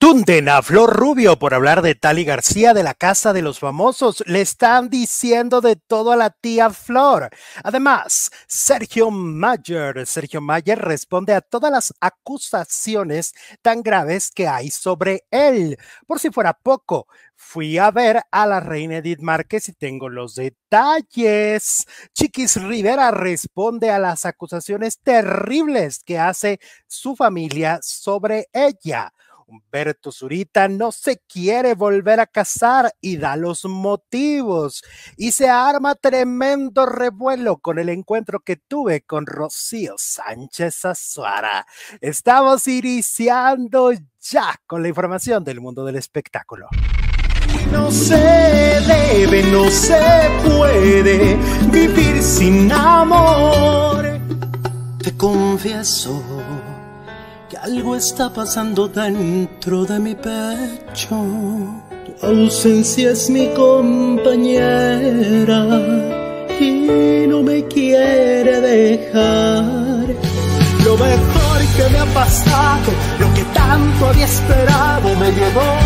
Tunden a Flor Rubio por hablar de Tali García de la Casa de los Famosos. Le están diciendo de todo a la tía Flor. Además, Sergio Mayer. Sergio Mayer responde a todas las acusaciones tan graves que hay sobre él. Por si fuera poco, fui a ver a la reina Edith Márquez y tengo los detalles. Chiquis Rivera responde a las acusaciones terribles que hace su familia sobre ella. Humberto Zurita no se quiere volver a casar y da los motivos. Y se arma tremendo revuelo con el encuentro que tuve con Rocío Sánchez Azuara. Estamos iniciando ya con la información del mundo del espectáculo. No se debe, no se puede vivir sin amor. Te confieso algo está pasando dentro de mi pecho. Tu ausencia es mi compañera y no me quiere dejar. Lo mejor que me ha pasado, lo que tanto había esperado, me llegó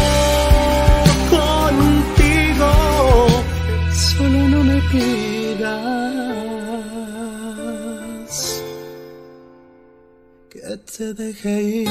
contigo. Solo no me pidas te deje ir.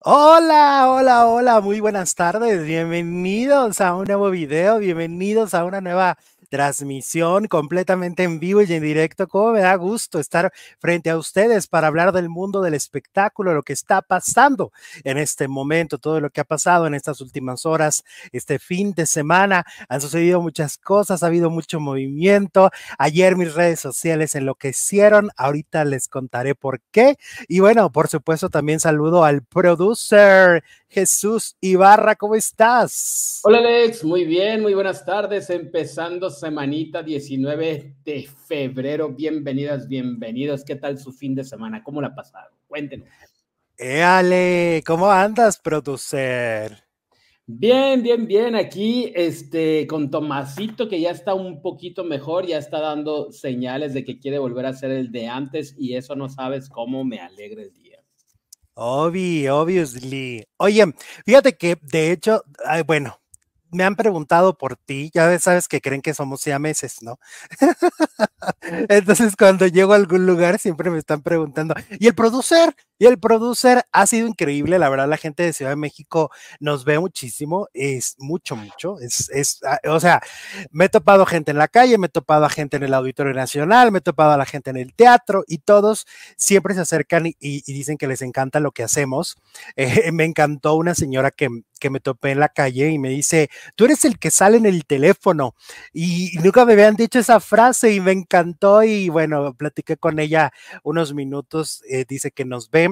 Hola, hola, hola, muy buenas tardes. Bienvenidos a un nuevo video, bienvenidos a una nueva transmisión completamente en vivo y en directo. Cómo me da gusto estar frente a ustedes para hablar del mundo del espectáculo, lo que está pasando en este momento, todo lo que ha pasado en estas últimas horas, este fin de semana. Han sucedido muchas cosas, ha habido mucho movimiento. Ayer mis redes sociales enloquecieron, ahorita les contaré por qué. Y bueno, por supuesto, también saludo al producer Jesús Ibarra, ¿cómo estás? Hola Alex, muy bien, muy buenas tardes, empezando semanita 19 de febrero. Bienvenidas, bienvenidos. ¿Qué tal su fin de semana? ¿Cómo la pasaron? Cuéntenos. Éale, ¿cómo andas, producer? Bien, bien, bien. Aquí, este, con Tomasito, que ya está un poquito mejor, ya está dando señales de que quiere volver a ser el de antes, y eso no sabes cómo me alegra el día. Obvi, obviously. Oye, fíjate que de hecho, bueno, me han preguntado por ti, ya sabes que creen que somos siameses, ¿no? Entonces, cuando llego a algún lugar, siempre me están preguntando, ¿y el producer? Y el producer ha sido increíble, la verdad, la gente de Ciudad de México nos ve muchísimo, es mucho, mucho, es, es, ah, o sea, me he topado gente en la calle, me he topado a gente en el Auditorio Nacional, me he topado a la gente en el teatro y todos siempre se acercan y, y dicen que les encanta lo que hacemos. Eh, me encantó una señora que, que me topé en la calle y me dice, tú eres el que sale en el teléfono y, nunca me habían dicho esa frase y me encantó y bueno, platiqué con ella unos minutos, eh, dice que nos ve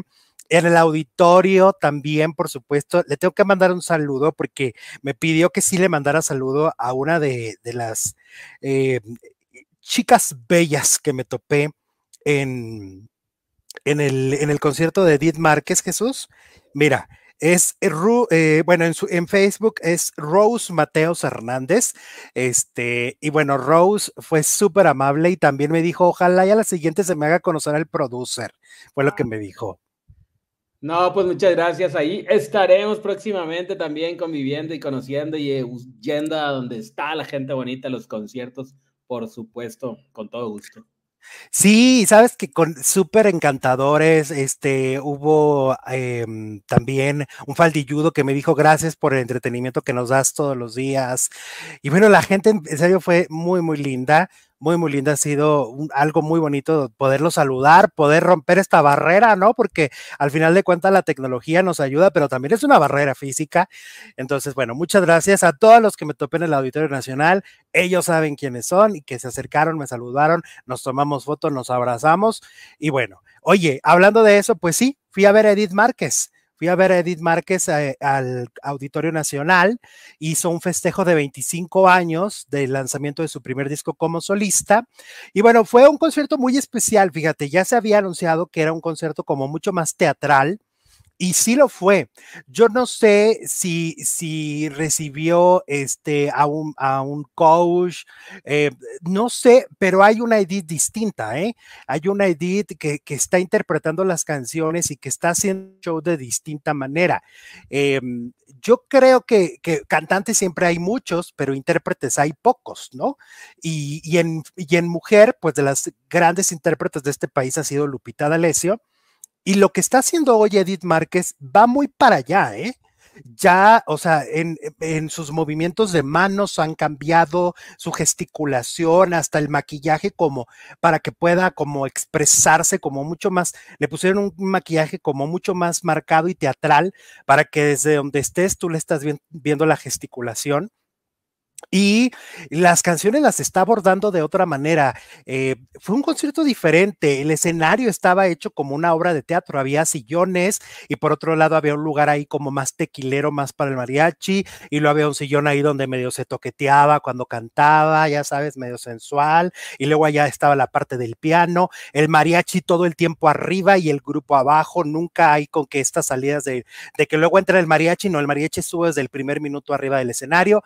en el auditorio también, por supuesto, le tengo que mandar un saludo porque me pidió que sí le mandara saludo a una de, de las eh, chicas bellas que me topé en, en, el, en el concierto de Edith Márquez, Jesús. Mira, es eh, bueno, en, su, en Facebook es Rose Mateos Hernández. Este, y bueno, Rose fue súper amable y también me dijo, ojalá ya la siguiente se me haga conocer al producer. Fue lo que me dijo. No, pues muchas gracias. Ahí estaremos próximamente también conviviendo y conociendo y yendo a donde está la gente bonita, los conciertos, por supuesto, con todo gusto. Sí, sabes que con súper encantadores, este, hubo em, también un faldilludo que me dijo gracias por el entretenimiento que nos das todos los días. Y bueno, la gente en serio fue muy, muy linda muy, muy linda. Ha sido algo muy bonito poderlo saludar, poder romper esta barrera, ¿no? Porque al final de cuentas la tecnología nos ayuda, pero también es una barrera física. Entonces, bueno, muchas gracias a todos los que me topé en el Auditorio Nacional. Ellos saben quiénes son y que se acercaron, me saludaron, nos tomamos fotos, nos abrazamos. Y bueno, oye, hablando de eso, pues sí, fui a ver a Edith Márquez fui a ver a Edith Márquez eh, al Auditorio Nacional, hizo un festejo de 25 años del lanzamiento de su primer disco como solista. Y bueno, fue un concierto muy especial, fíjate, ya se había anunciado que era un concierto como mucho más teatral, y sí lo fue. Yo no sé si, si recibió este, a, un, a un coach, eh, no sé, pero hay una Edith distinta, ¿eh? Hay una Edith que, que, está interpretando las canciones y que está haciendo show de distinta manera. Eh, yo creo que, que, cantantes siempre hay muchos, pero intérpretes hay pocos, ¿no? Y, y, en, y en mujer, pues de las grandes intérpretes de este país ha sido Lupita D'Alessio y lo que está haciendo hoy Edith Márquez va muy para allá, ¿eh? Ya, o sea, en, en, sus movimientos de manos han cambiado su gesticulación, hasta el maquillaje, como para que pueda como expresarse como mucho más, le pusieron un maquillaje como mucho más marcado y teatral para que desde donde estés tú le estás viendo la gesticulación y las canciones las está abordando de otra manera. Eh, fue un concierto diferente. El escenario estaba hecho como una obra de teatro. Había sillones y por otro lado había un lugar ahí como más tequilero, más para el mariachi. Y luego había un sillón ahí donde medio se toqueteaba cuando cantaba, ya sabes, medio sensual. Y luego allá estaba la parte del piano. El mariachi todo el tiempo arriba y el grupo abajo. Nunca hay con que estas salidas de, de que luego entra el mariachi. No, el mariachi sube desde el primer minuto arriba del escenario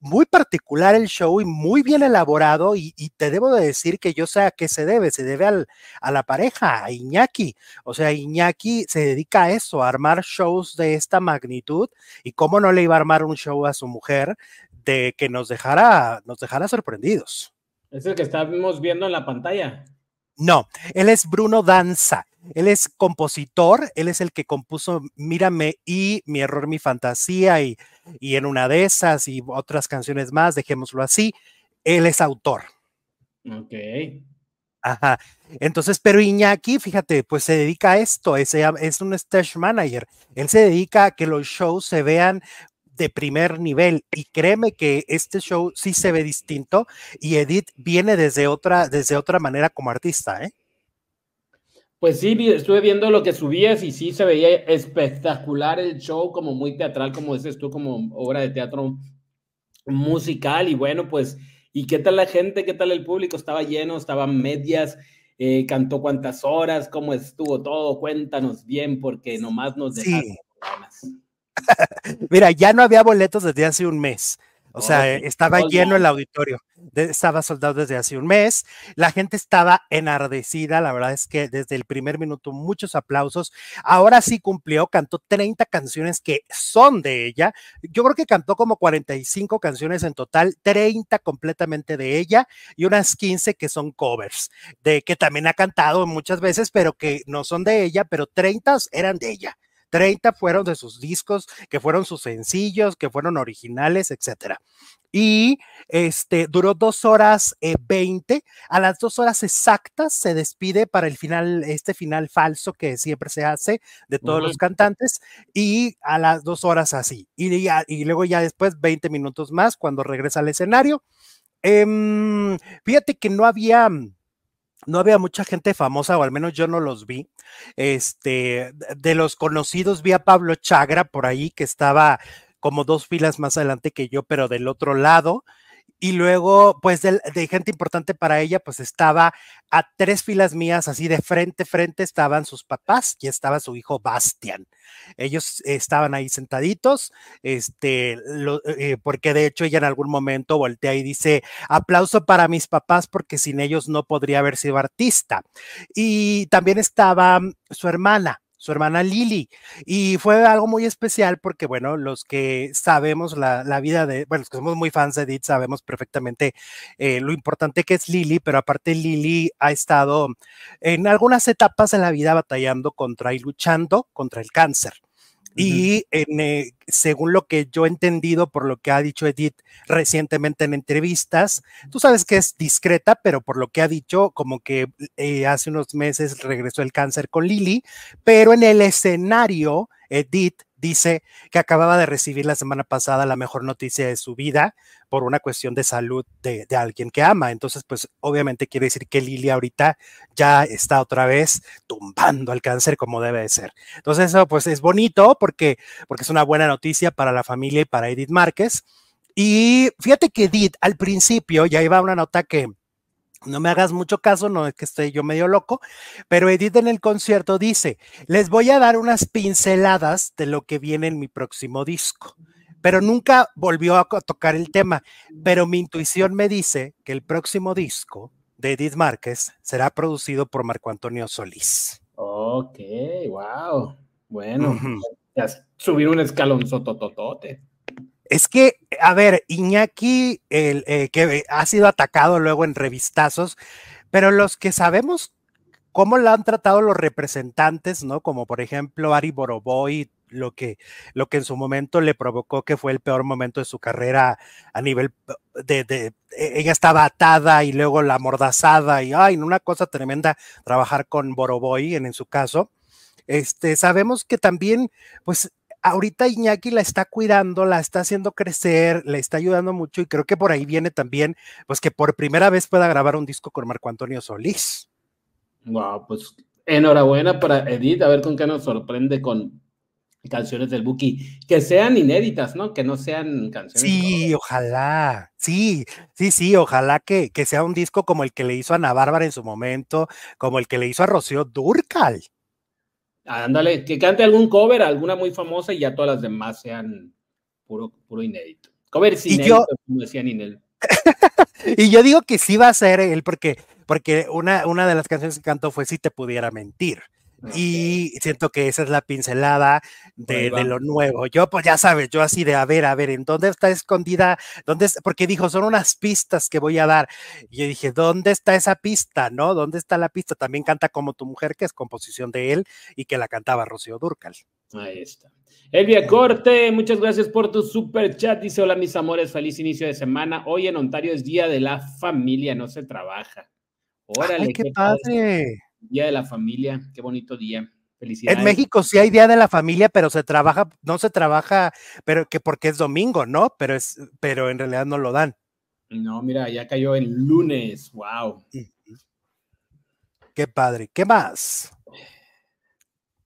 muy particular el show y muy bien elaborado y, y, te debo de decir que yo sé a qué se debe, se debe al, a la pareja, a Iñaki. O sea, Iñaki se dedica a eso, a armar shows de esta magnitud y cómo no le iba a armar un show a su mujer de que nos dejara, nos dejara sorprendidos. Es el que estamos viendo en la pantalla. No, él es Bruno Danza. Él es compositor, él es el que compuso Mírame y Mi error, mi fantasía y, y en una de esas y otras canciones más, dejémoslo así. Él es autor. Ok. Ajá. Entonces, pero Iñaki, fíjate, pues se dedica a esto, es, es un stage manager. Él se dedica a que los shows se vean de primer nivel y créeme que este show sí se ve distinto y Edith viene desde otra, desde otra manera como artista, ¿eh? Pues sí, estuve viendo lo que subías y sí se veía espectacular el show, como muy teatral, como dices tú, como obra de teatro musical. Y bueno, pues, ¿y qué tal la gente? ¿Qué tal el público? Estaba lleno, estaban medias, eh, cantó cuántas horas, cómo estuvo todo. Cuéntanos bien, porque nomás nos dejaron. Sí. Mira, ya no había boletos desde hace un mes. O sea, estaba lleno el auditorio, estaba soldado desde hace un mes, la gente estaba enardecida, la verdad es que desde el primer minuto muchos aplausos, ahora sí cumplió, cantó 30 canciones que son de ella, yo creo que cantó como 45 canciones en total, 30 completamente de ella y unas 15 que son covers, de que también ha cantado muchas veces, pero que no son de ella, pero 30 eran de ella. 30 fueron de sus discos, que fueron sus sencillos, que fueron originales, etcétera. Y este duró dos horas eh, 20. A las dos horas exactas se despide para el final, este final falso que siempre se hace de todos uh -huh. los cantantes. Y a las dos horas así. Y, ya, y luego ya después 20 minutos más cuando regresa al escenario. Eh, fíjate que no había no había mucha gente famosa, o al menos yo no los vi. Este, de los conocidos vi a Pablo Chagra por ahí, que estaba como dos filas más adelante que yo, pero del otro lado. Y luego, pues de, gente importante para ella, pues estaba a tres filas mías, así de frente, frente, estaban sus papás y estaba su hijo Bastian. Ellos estaban ahí sentaditos, este, lo, eh, porque de hecho ella en algún momento voltea y dice, aplauso para mis papás porque sin ellos no podría haber sido artista. Y también estaba su hermana, su hermana Lili. Y fue algo muy especial porque, bueno, los que sabemos la, la, vida de, bueno, los que somos muy fans de Edith sabemos perfectamente eh, lo importante que es Lili, pero aparte Lili ha estado en algunas etapas de la vida batallando contra y luchando contra el cáncer. Y en, eh, según lo que yo he entendido por lo que ha dicho Edith recientemente en entrevistas, tú sabes que es discreta, pero por lo que ha dicho, como que eh, hace unos meses regresó el cáncer con Lili, pero en el escenario, Edith dice que acababa de recibir la semana pasada la mejor noticia de su vida por una cuestión de salud de, de, alguien que ama. Entonces, pues obviamente quiere decir que Lili ahorita ya está otra vez tumbando al cáncer como debe de ser. Entonces, eso pues es bonito porque, porque es una buena noticia para la familia y para Edith Márquez. Y fíjate que Edith al principio ya iba una nota que No me hagas mucho caso, no es que esté yo medio loco, pero Edith en el concierto dice, les voy a dar unas pinceladas de lo que viene en mi próximo disco, pero nunca volvió a tocar el tema, pero mi intuición me dice que el próximo disco de Edith Márquez será producido por Marco Antonio Solís. Ok, wow. Bueno, ya subir un escalón sotototote. Es que, a ver, Iñaki, el, eh, que ha sido atacado luego en revistazos, pero los que sabemos cómo lo han tratado los representantes, ¿no? Como por ejemplo Ari Boroboy, lo que, lo que en su momento le provocó que fue el peor momento de su carrera a nivel de, de e, ella estaba atada y luego la mordazada y ay, una cosa tremenda trabajar con Boroboy en, en su caso. Este, sabemos que también, pues ahorita Iñaki la está cuidando, la está haciendo crecer, le está ayudando mucho y creo que por ahí viene también, pues que por primera vez pueda grabar un disco con Marco Antonio Solís. Wow, pues enhorabuena para Edith, a ver con qué nos sorprende con canciones del Buki, que sean inéditas, ¿no? Que no sean canciones. Sí, ojalá, sí, sí, sí, ojalá que, que sea un disco como el que le hizo a Ana Bárbara en su momento, como el que le hizo a Rocío Durcal. Ándale, que cante algún cover, alguna muy famosa y ya todas las demás sean puro, puro inédito. Cover inédito, como decía Ninel. y yo digo que sí va a ser él, porque, porque una, una de las canciones que cantó fue Si te pudiera mentir. Y siento que esa es la pincelada de, lo nuevo. Yo, pues ya sabes, yo así de, a ver, a ver, ¿en dónde está escondida? ¿Dónde Porque dijo, son unas pistas que voy a dar. Y yo dije, ¿dónde está esa pista? ¿No? ¿Dónde está la pista? También canta como tu mujer, que es composición de él y que la cantaba Rocío Durcal. Ahí está. Elvia Corte, muchas gracias por tu super chat. Dice: Hola, mis amores, feliz inicio de semana. Hoy en Ontario es Día de la Familia, no se trabaja. Órale, qué, padre. Día de la Familia, qué bonito día. Felicidades. En México sí hay Día de la Familia, pero se trabaja, no se trabaja, pero que porque es domingo, ¿no? Pero es, pero en realidad no lo dan. No, mira, ya cayó el lunes, wow. Qué padre. ¿Qué más?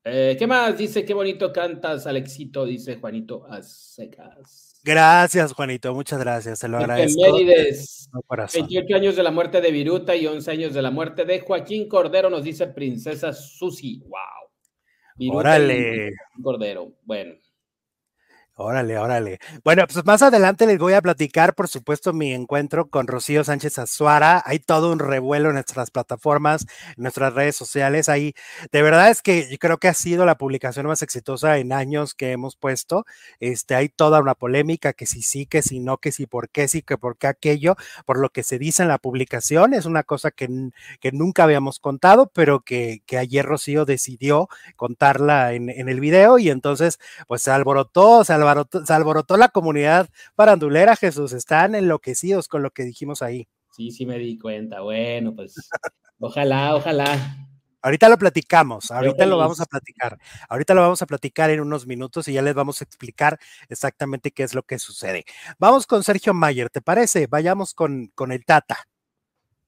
Eh, ¿Qué más? Dice, qué bonito cantas, Alexito, dice Juanito Azecas. Gracias, Juanito, muchas gracias, se lo agradezco. 28 años de la muerte de Viruta y 11 años de la muerte de Joaquín Cordero, nos dice Princesa Susi. Wow. Órale. Cordero, bueno. Órale, órale. Bueno, pues más adelante les voy a platicar, por supuesto, mi encuentro con Rocío Sánchez Azuara. Hay todo un revuelo en nuestras plataformas, en nuestras redes sociales. Ahí, de verdad es que yo creo que ha sido la publicación más exitosa en años que hemos puesto. Este, hay toda una polémica que si sí, que si no, que si por qué sí, que por qué aquello, por lo que se dice en la publicación. Es una cosa que, que nunca habíamos contado, pero que, que ayer Rocío decidió contarla en, en el video y entonces, pues se alborotó, se se alborotó la comunidad parandulera, Jesús. Están enloquecidos con lo que dijimos ahí. Sí, sí me di cuenta. Bueno, pues ojalá, ojalá. Ahorita lo platicamos, ahorita lo vamos a platicar. Ahorita lo vamos a platicar en unos minutos y ya les vamos a explicar exactamente qué es lo que sucede. Vamos con Sergio Mayer, ¿te parece? Vayamos con, con el Tata.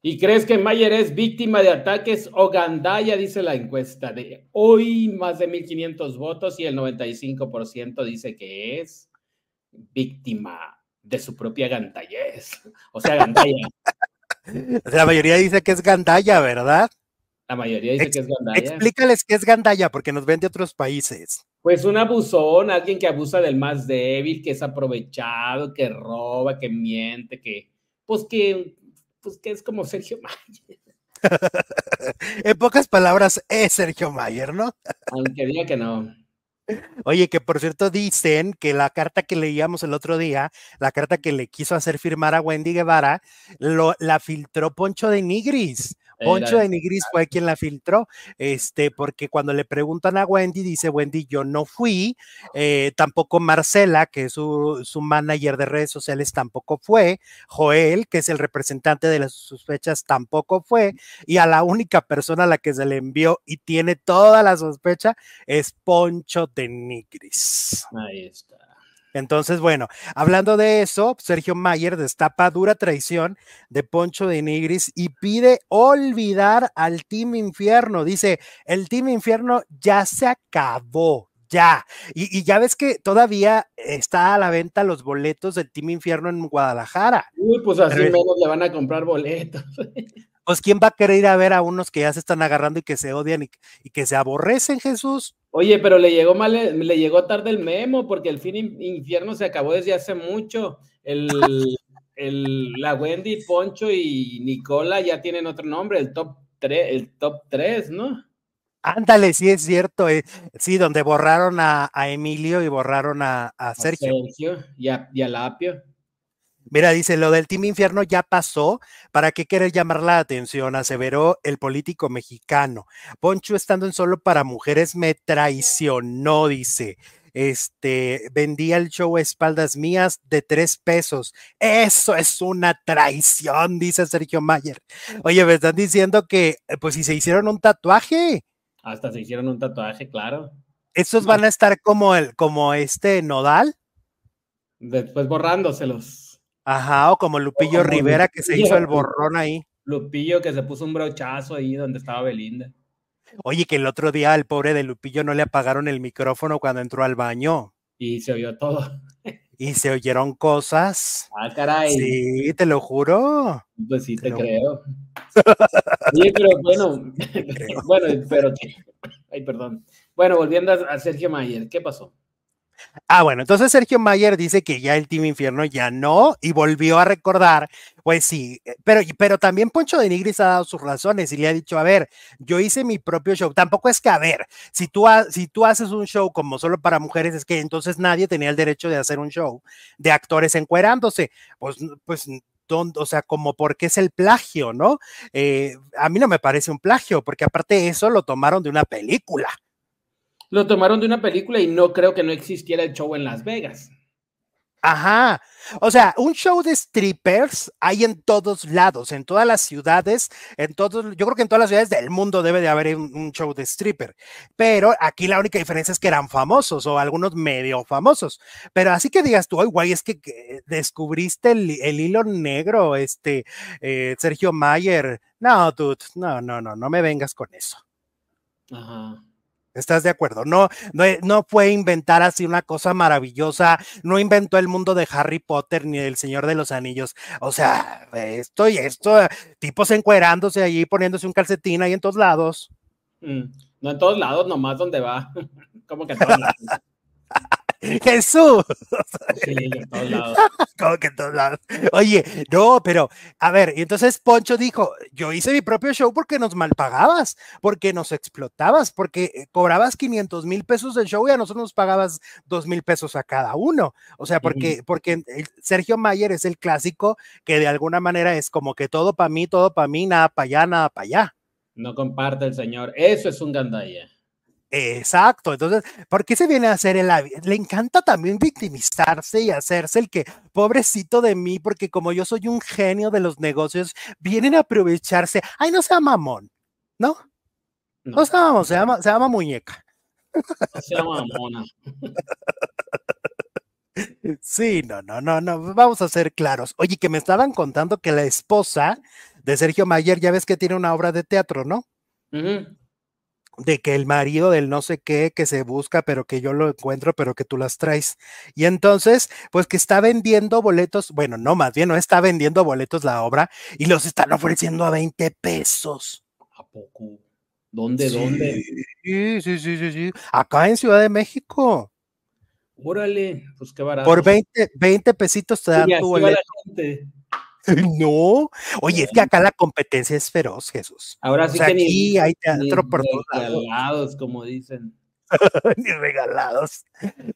¿Y crees que Mayer es víctima de ataques o gandaya? Dice la encuesta de hoy, más de 1.500 votos y el 95% dice que es víctima de su propia gandayez. O sea, gandaya. la mayoría dice que es gandaya, ¿verdad? La mayoría dice que es gandaya. Explícales qué es gandaya, porque nos ven de otros países. Pues un abusón, alguien que abusa del más débil, que es aprovechado, que roba, que miente, que, pues que pues que es como Sergio Mayer. en pocas palabras, es Sergio Mayer, ¿no? Aunque diga que no. Oye, que por cierto dicen que la carta que leíamos el otro día, la carta que le quiso hacer firmar a Wendy Guevara, lo, la filtró Poncho de Nigris. Poncho de Nigris fue quien la filtró, este, porque cuando le preguntan a Wendy, dice Wendy, yo no fui, eh, tampoco Marcela, que es su, su, manager de redes sociales, tampoco fue, Joel, que es el representante de las sospechas, tampoco fue, y a la única persona a la que se le envió y tiene toda la sospecha es Poncho de Nigris. Ahí está. Entonces, bueno, hablando de eso, Sergio Mayer destapa dura traición de Poncho de Nigris y pide olvidar al Team Infierno. Dice, el Team Infierno ya se acabó, ya. Y, ya ves que todavía está a la venta los boletos del Team Infierno en Guadalajara. Uy, pues así menos le van a comprar boletos. pues quién va a querer ir a ver a unos que ya se están agarrando y que se odian y, y que se aborrecen, Jesús. Oye, pero le llegó mal, le llegó tarde el memo, porque el fin infierno se acabó desde hace mucho. El, el, la Wendy, Poncho y Nicola ya tienen otro nombre, el top 3, el top 3, ¿no? Ándale, sí es cierto. eh, sí, donde borraron a, a Emilio y borraron a, a Sergio. Sergio y a, y a Lapio. Mira, dice, lo del Team Infierno ya pasó. ¿Para qué querer llamar la atención? Aseveró el político mexicano. Poncho estando en solo para mujeres me traicionó, dice. Este, vendía el show a espaldas mías de tres pesos. Eso es una traición, dice Sergio Mayer. Oye, me están diciendo que, eh, pues, si se hicieron un tatuaje, Hasta se hicieron un tatuaje, claro. estos van a estar como el, como este Nodal, Después borrándoselos. Ajá, o como Lupillo como Rivera que se hizo el borrón ahí. Lupillo que se puso un brochazo ahí donde estaba Belinda. Oye, que el otro día al pobre de Lupillo no le apagaron el micrófono cuando entró al baño Y se oyó todo. y se oyeron cosas. Ah, caray. Sí, te lo juro. Pues sí, te creo. Sí, pero bueno, bueno, pero ay, perdón. Bueno, volviendo a, a Sergio Mayer, ¿qué pasó? Ah, bueno, entonces Sergio Mayer dice que ya el Team Infierno ya no y volvió a recordar, pues sí, eh, pero, pero también Poncho de Nigris ha dado sus razones y le ha dicho, a ver, yo hice mi propio show, tampoco es que, a ver, si tú, si tú haces un show como solo para mujeres, es que entonces nadie tenía el derecho de hacer un show de actores encuerándose, pues, pues, o sea, como porque es el plagio, ¿no? Eh, a mí no me parece un plagio, porque aparte eso lo tomaron de una película. Lo tomaron de una película y no creo que no existiera el show en Las Vegas. Ajá. O sea, un show de strippers hay en todos lados, en todas las ciudades, en todos, yo creo que en todas las ciudades del mundo debe de haber un, un show de stripper. Pero aquí la única diferencia es que eran famosos o algunos medio famosos. Pero así que digas tú, ay, güey, es que, que descubriste el, el hilo negro, este, eh, Sergio Mayer. No, dude, no, no, no, no me vengas con eso. Ajá. ¿Estás de acuerdo? No, no, e- no fue inventar así una cosa maravillosa, no inventó el mundo de Harry Potter ni del Señor de los Anillos. O sea, esto y esto, tipos encuerándose allí, poniéndose un calcetín ahí en todos lados. Mm, No en todos lados, nomás donde va. Como que en todos lados. Jesús, Sí, en todos lados. como que en todos lados. Oye, no, pero a ver, y entonces Poncho dijo, yo hice mi propio show porque nos malpagabas, porque nos explotabas, porque eh, cobrabas 500 mil pesos del show y a nosotros nos pagabas 2 mil pesos a cada uno. O sea, porque, porque Sergio Mayer es el clásico que de alguna manera es como que todo para mí, todo para mí, nada para allá, nada para allá. No comparte el señor. Eso es un gandaya. Exacto, entonces, ¿por qué se viene a hacer el Le encanta también victimizarse y hacerse el que, pobrecito de mí, porque como yo soy un genio de los negocios, vienen a aprovecharse. Ay, no sea mamón, ¿no? No, No sea mamón, se llama, se llama muñeca. no sea mamona. Sí, no, no, no, no, vamos a ser claros. Oye, que me estaban contando que la esposa de Sergio Mayer, ya ves que tiene una obra de teatro, ¿no? De que el marido del no sé qué que se busca, pero que yo lo encuentro, pero que tú las traes. Y entonces, pues que está vendiendo boletos, bueno, no, más bien no está vendiendo boletos la obra y los están ofreciendo a 20 pesos. ¿A poco? ¿Dónde, dónde? Sí, sí, sí, sí, sí. Acá en Ciudad de México, Órale, pues qué barato. por 20, 20 pesitos te dan Y así tu boleto. No, oye, es que acá la competencia es feroz, Jesús. Ahora O sí sea, que ni, aquí hay ni por regalados, como dicen. ni regalados.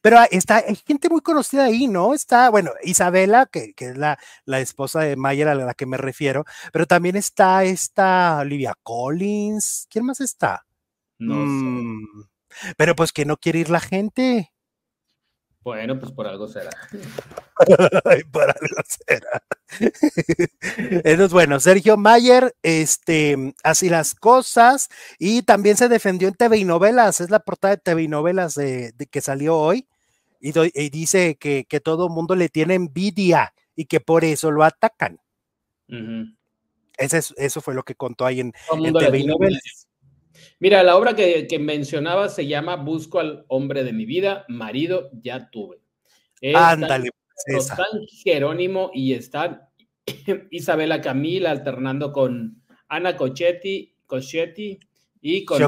Pero está, hay gente muy conocida ahí, ¿no? Está, bueno, Isabela, que, que es la, la esposa de Mayer a la que me refiero, pero también está esta Olivia Collins. ¿Quién más está? No sé. Mm, Pero pues que no quiere ir la gente. Bueno, pues por algo será. Ay, por algo será. Entonces, bueno, Sergio Mayer, este, así las cosas, y también se defendió en TV y novelas, es la portada de TV y novelas de, de que salió hoy, y, do- y dice que, que todo mundo le tiene envidia y que por eso lo atacan. Ese es- eso fue lo que contó ahí en, el en TV y novelas. Mira, la obra que, que mencionaba se llama Busco al hombre de mi vida, marido ya tuve. Ándale, pues, esa. San Jerónimo y está Isabela Camila alternando con Ana Cochetti, Cochetti y con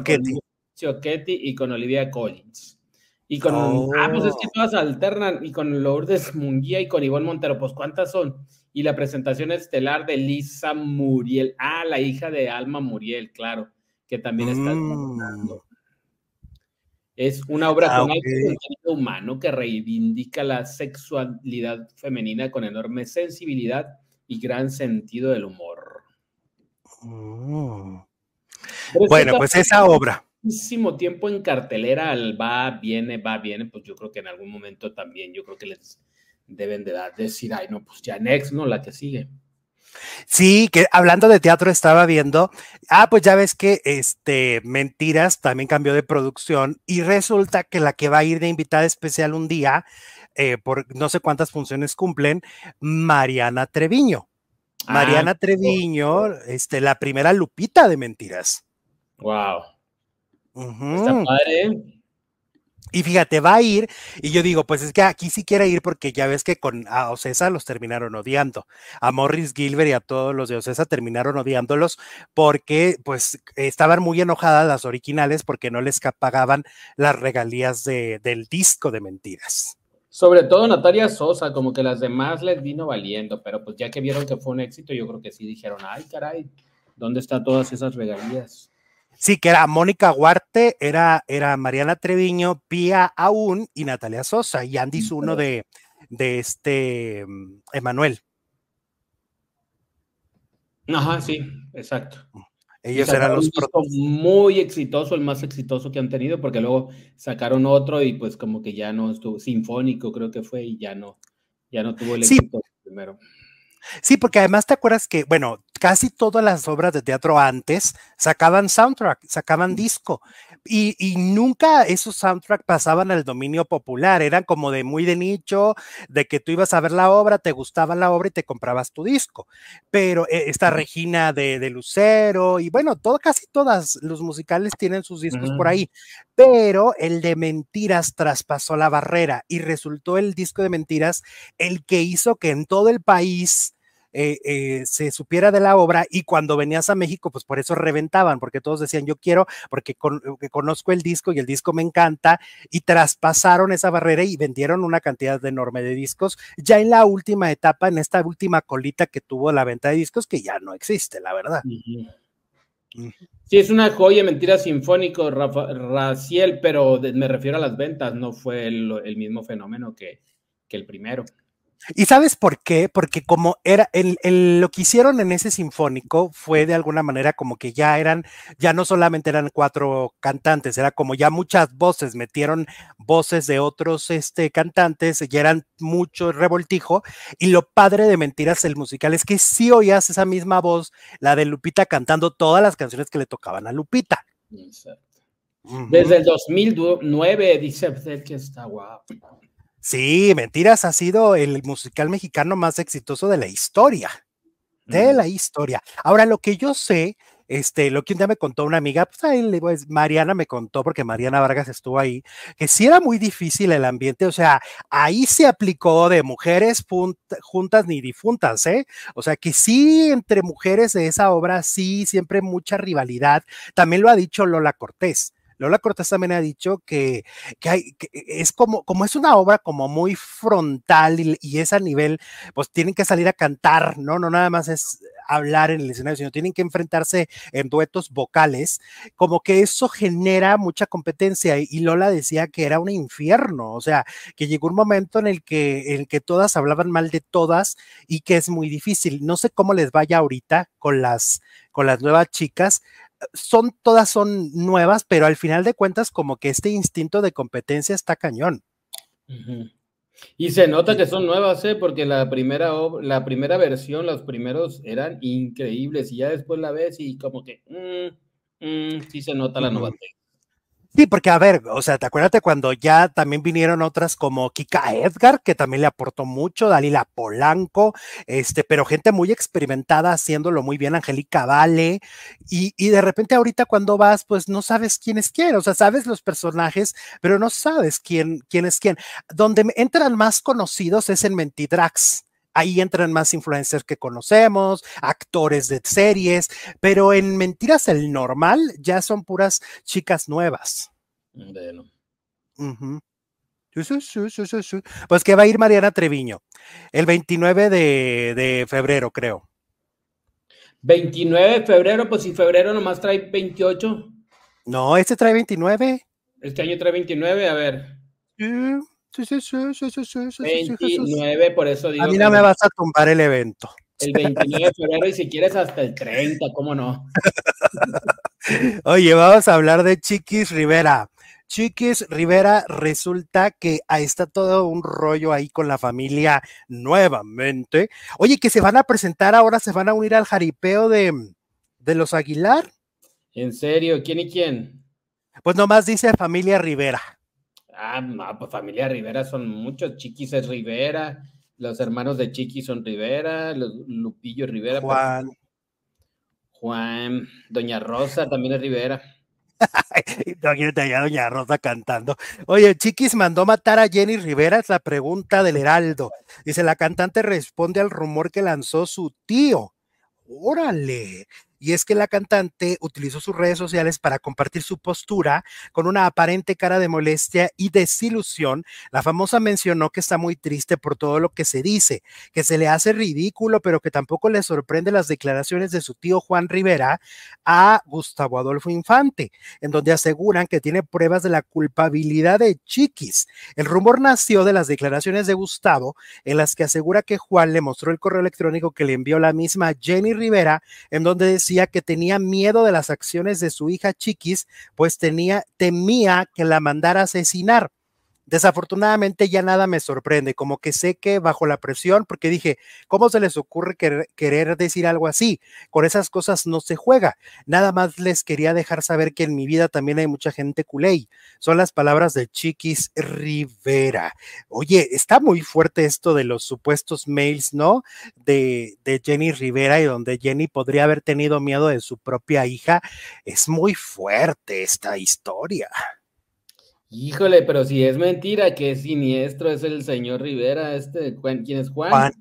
Ciochetti y con Olivia Collins. Y con, ah, pues es que oh. todas alternan, y con Lourdes Munguía y con Ivonne Montero, pues ¿cuántas son? Y la presentación estelar de Lisa Muriel, ah, la hija de Alma Muriel, claro, que también está mm. Es una obra ah, con alto humano que reivindica la sexualidad femenina con enorme sensibilidad y gran sentido del humor. Mm. Bueno, pues esa obra muchísimo tiempo en cartelera, al va, viene, va, viene, pues yo creo que en algún momento también, yo creo que les deben de dar, decir, ay, no, pues ya next, ¿no? La que sigue. Sí, que hablando de teatro estaba viendo, ah, pues ya ves que este Mentiras también cambió de producción y resulta que la que va a ir de invitada especial un día, eh, por no sé cuántas funciones cumplen, Mariana Treviño. Ah, Mariana Treviño, este, la primera Lupita de Mentiras. Wow. Está padre. Y fíjate, va a ir, y yo digo, pues es que aquí sí quiere ir porque ya ves que con a Ocesa los terminaron odiando. A Morris Gilbert y a todos los de Ocesa terminaron odiándolos porque pues estaban muy enojadas las originales porque no les pagaban las regalías de, del disco de mentiras. Sobre todo Natalia Sosa, como que las demás les vino valiendo, pero pues ya que vieron que fue un éxito, yo creo que sí dijeron, ay caray, ¿dónde están todas esas regalías? Sí, que era Mónica Huarte, era, era Mariana Treviño, Pía Aún y Natalia Sosa, y Andy es uno de, de este mm, Emanuel. Ajá, sí, exacto. Ellos eran los muy exitoso, el más exitoso que han tenido, porque luego sacaron otro y pues como que ya no estuvo sinfónico, creo que fue, y ya no, ya no tuvo el éxito primero. Sí, porque además te acuerdas que, bueno, casi todas las obras de teatro antes sacaban soundtrack, sacaban disco, y, nunca esos soundtrack pasaban al dominio popular, eran como de muy de nicho, de que tú ibas a ver la obra, te gustaba la obra y te comprabas tu disco. Pero eh, esta Regina de, Lucero, y bueno, todo, casi todas los musicales tienen sus discos por ahí, pero el de Mentiras traspasó la barrera y resultó el disco de Mentiras el que hizo que en todo el país eh, eh, se supiera de la obra y cuando venías a México, pues por eso reventaban, porque todos decían, yo quiero, porque eh, conozco el disco y el disco me encanta, y traspasaron esa barrera y vendieron una cantidad enorme de discos, ya en la última etapa, en esta última colita que tuvo la venta de discos, que ya no existe, la verdad. Sí, es una joya, mentira sinfónico, Raciel, pero me refiero a las ventas, no fue el, mismo fenómeno que, que el primero. ¿Y sabes por qué? Porque como era el, lo que hicieron en ese sinfónico fue de alguna manera como que ya eran, ya no solamente eran cuatro cantantes, era como ya muchas voces, metieron voces de otros este, cantantes, ya eran mucho revoltijo. Y lo padre de Mentiras el musical es que sí oías esa misma voz, la de Lupita cantando todas las canciones que le tocaban a Lupita. Desde el 2009 dice que está guapo. Sí, Mentiras ha sido el musical mexicano más exitoso de la historia. De la historia. Ahora, lo que yo sé, este, lo que un día me contó una amiga, pues ahí, pues, Mariana me contó, porque Mariana Vargas estuvo ahí, que sí era muy difícil el ambiente, o sea, ahí se aplicó de mujeres juntas ni difuntas, ¿eh? O sea, que sí, entre mujeres de esa obra, sí, siempre mucha rivalidad. También lo ha dicho Lola Cortés. Lola Cortés también ha dicho que, es como, es una obra como muy frontal y, es a nivel, pues tienen que salir a cantar, ¿no? No nada más es hablar en el escenario, sino tienen que enfrentarse en duetos vocales, como que eso genera mucha competencia y Lola decía que era un infierno, o sea, que llegó un momento en el que, en que todas hablaban mal de todas y que es muy difícil. No sé cómo les vaya ahorita con las, con las nuevas chicas, son, todas son nuevas, pero al final de cuentas como que este instinto de competencia está cañón. Y se nota que son nuevas, ¿eh? porque la primera, la primera versión, los primeros eran increíbles y ya después la ves y como que mm, mm, sí se nota la novedad. Sí, porque a ver, o sea, te acuérdate cuando ya también vinieron otras como Kika Edgar, que también le aportó mucho, Dalila Polanco, este, pero gente muy experimentada haciéndolo muy bien, Angélica Vale, y, y, de repente ahorita cuando vas, pues no sabes quién es quién, o sea, sabes los personajes, pero no sabes quién, quién es quién. Donde entran más conocidos es en Mentidrax ahí entran más influencers que conocemos, actores de series, pero en Mentiras el Normal ya son puras chicas nuevas. Bueno. Pues que va a ir Mariana Treviño el 29 de, de febrero, creo. 29 de febrero, pues si febrero nomás trae 28. No, este trae 29. Este año trae 29, a ver. Sí, sí, sí, sí, sí, sí, sí, 29, por eso digo. A mí no me vas a tumbar el evento. El 29 de febrero y si quieres hasta el 30, ¿cómo no? Oye, vamos a hablar de Chiquis Rivera. Chiquis Rivera resulta que ahí está todo un rollo ahí con la familia nuevamente. Oye, que se van a presentar ahora, se van a unir al jaripeo de, de los Aguilar. ¿En serio? ¿Quién y quién? Pues nomás dice familia Rivera. Ah, no, pues familia Rivera son muchos. Chiquis es Rivera, los hermanos de Chiquis son Rivera, los Lupillo Rivera. Pues, Juan. Juan, Doña Rosa también es Rivera. Doña Rosa cantando. Oye, Chiquis mandó matar a Jenny Rivera, es la pregunta del Heraldo. Dice, la cantante responde al rumor que lanzó su tío. Órale y es que la cantante utilizó sus redes sociales para compartir su postura con una aparente cara de molestia y desilusión. La famosa mencionó que está muy triste por todo lo que se dice, que se le hace ridículo, pero que tampoco le sorprende las declaraciones de su tío Juan Rivera a Gustavo Adolfo Infante, en donde aseguran que tiene pruebas de la culpabilidad de Chiquis. El rumor nació de las declaraciones de Gustavo, en las que asegura que Juan le mostró el correo electrónico que le envió la misma Jenny Rivera, en donde decía que tenía miedo de las acciones de su hija Chiquis, pues tenía, temía que la mandara a asesinar. Desafortunadamente ya nada me sorprende, como que sé que bajo la presión, porque dije, ¿cómo se les ocurre querer, decir algo así? Con esas cosas no se juega. Nada más les quería dejar saber que en mi vida también hay mucha gente culé. Son las palabras de Chiquis Rivera. Oye, está muy fuerte esto de los supuestos mails, ¿no? De, de Jenny Rivera y donde Jenny podría haber tenido miedo de su propia hija. Es muy fuerte esta historia. Híjole, pero si es mentira, que es siniestro, es el señor Rivera, este, ¿quién es Juan? Juan.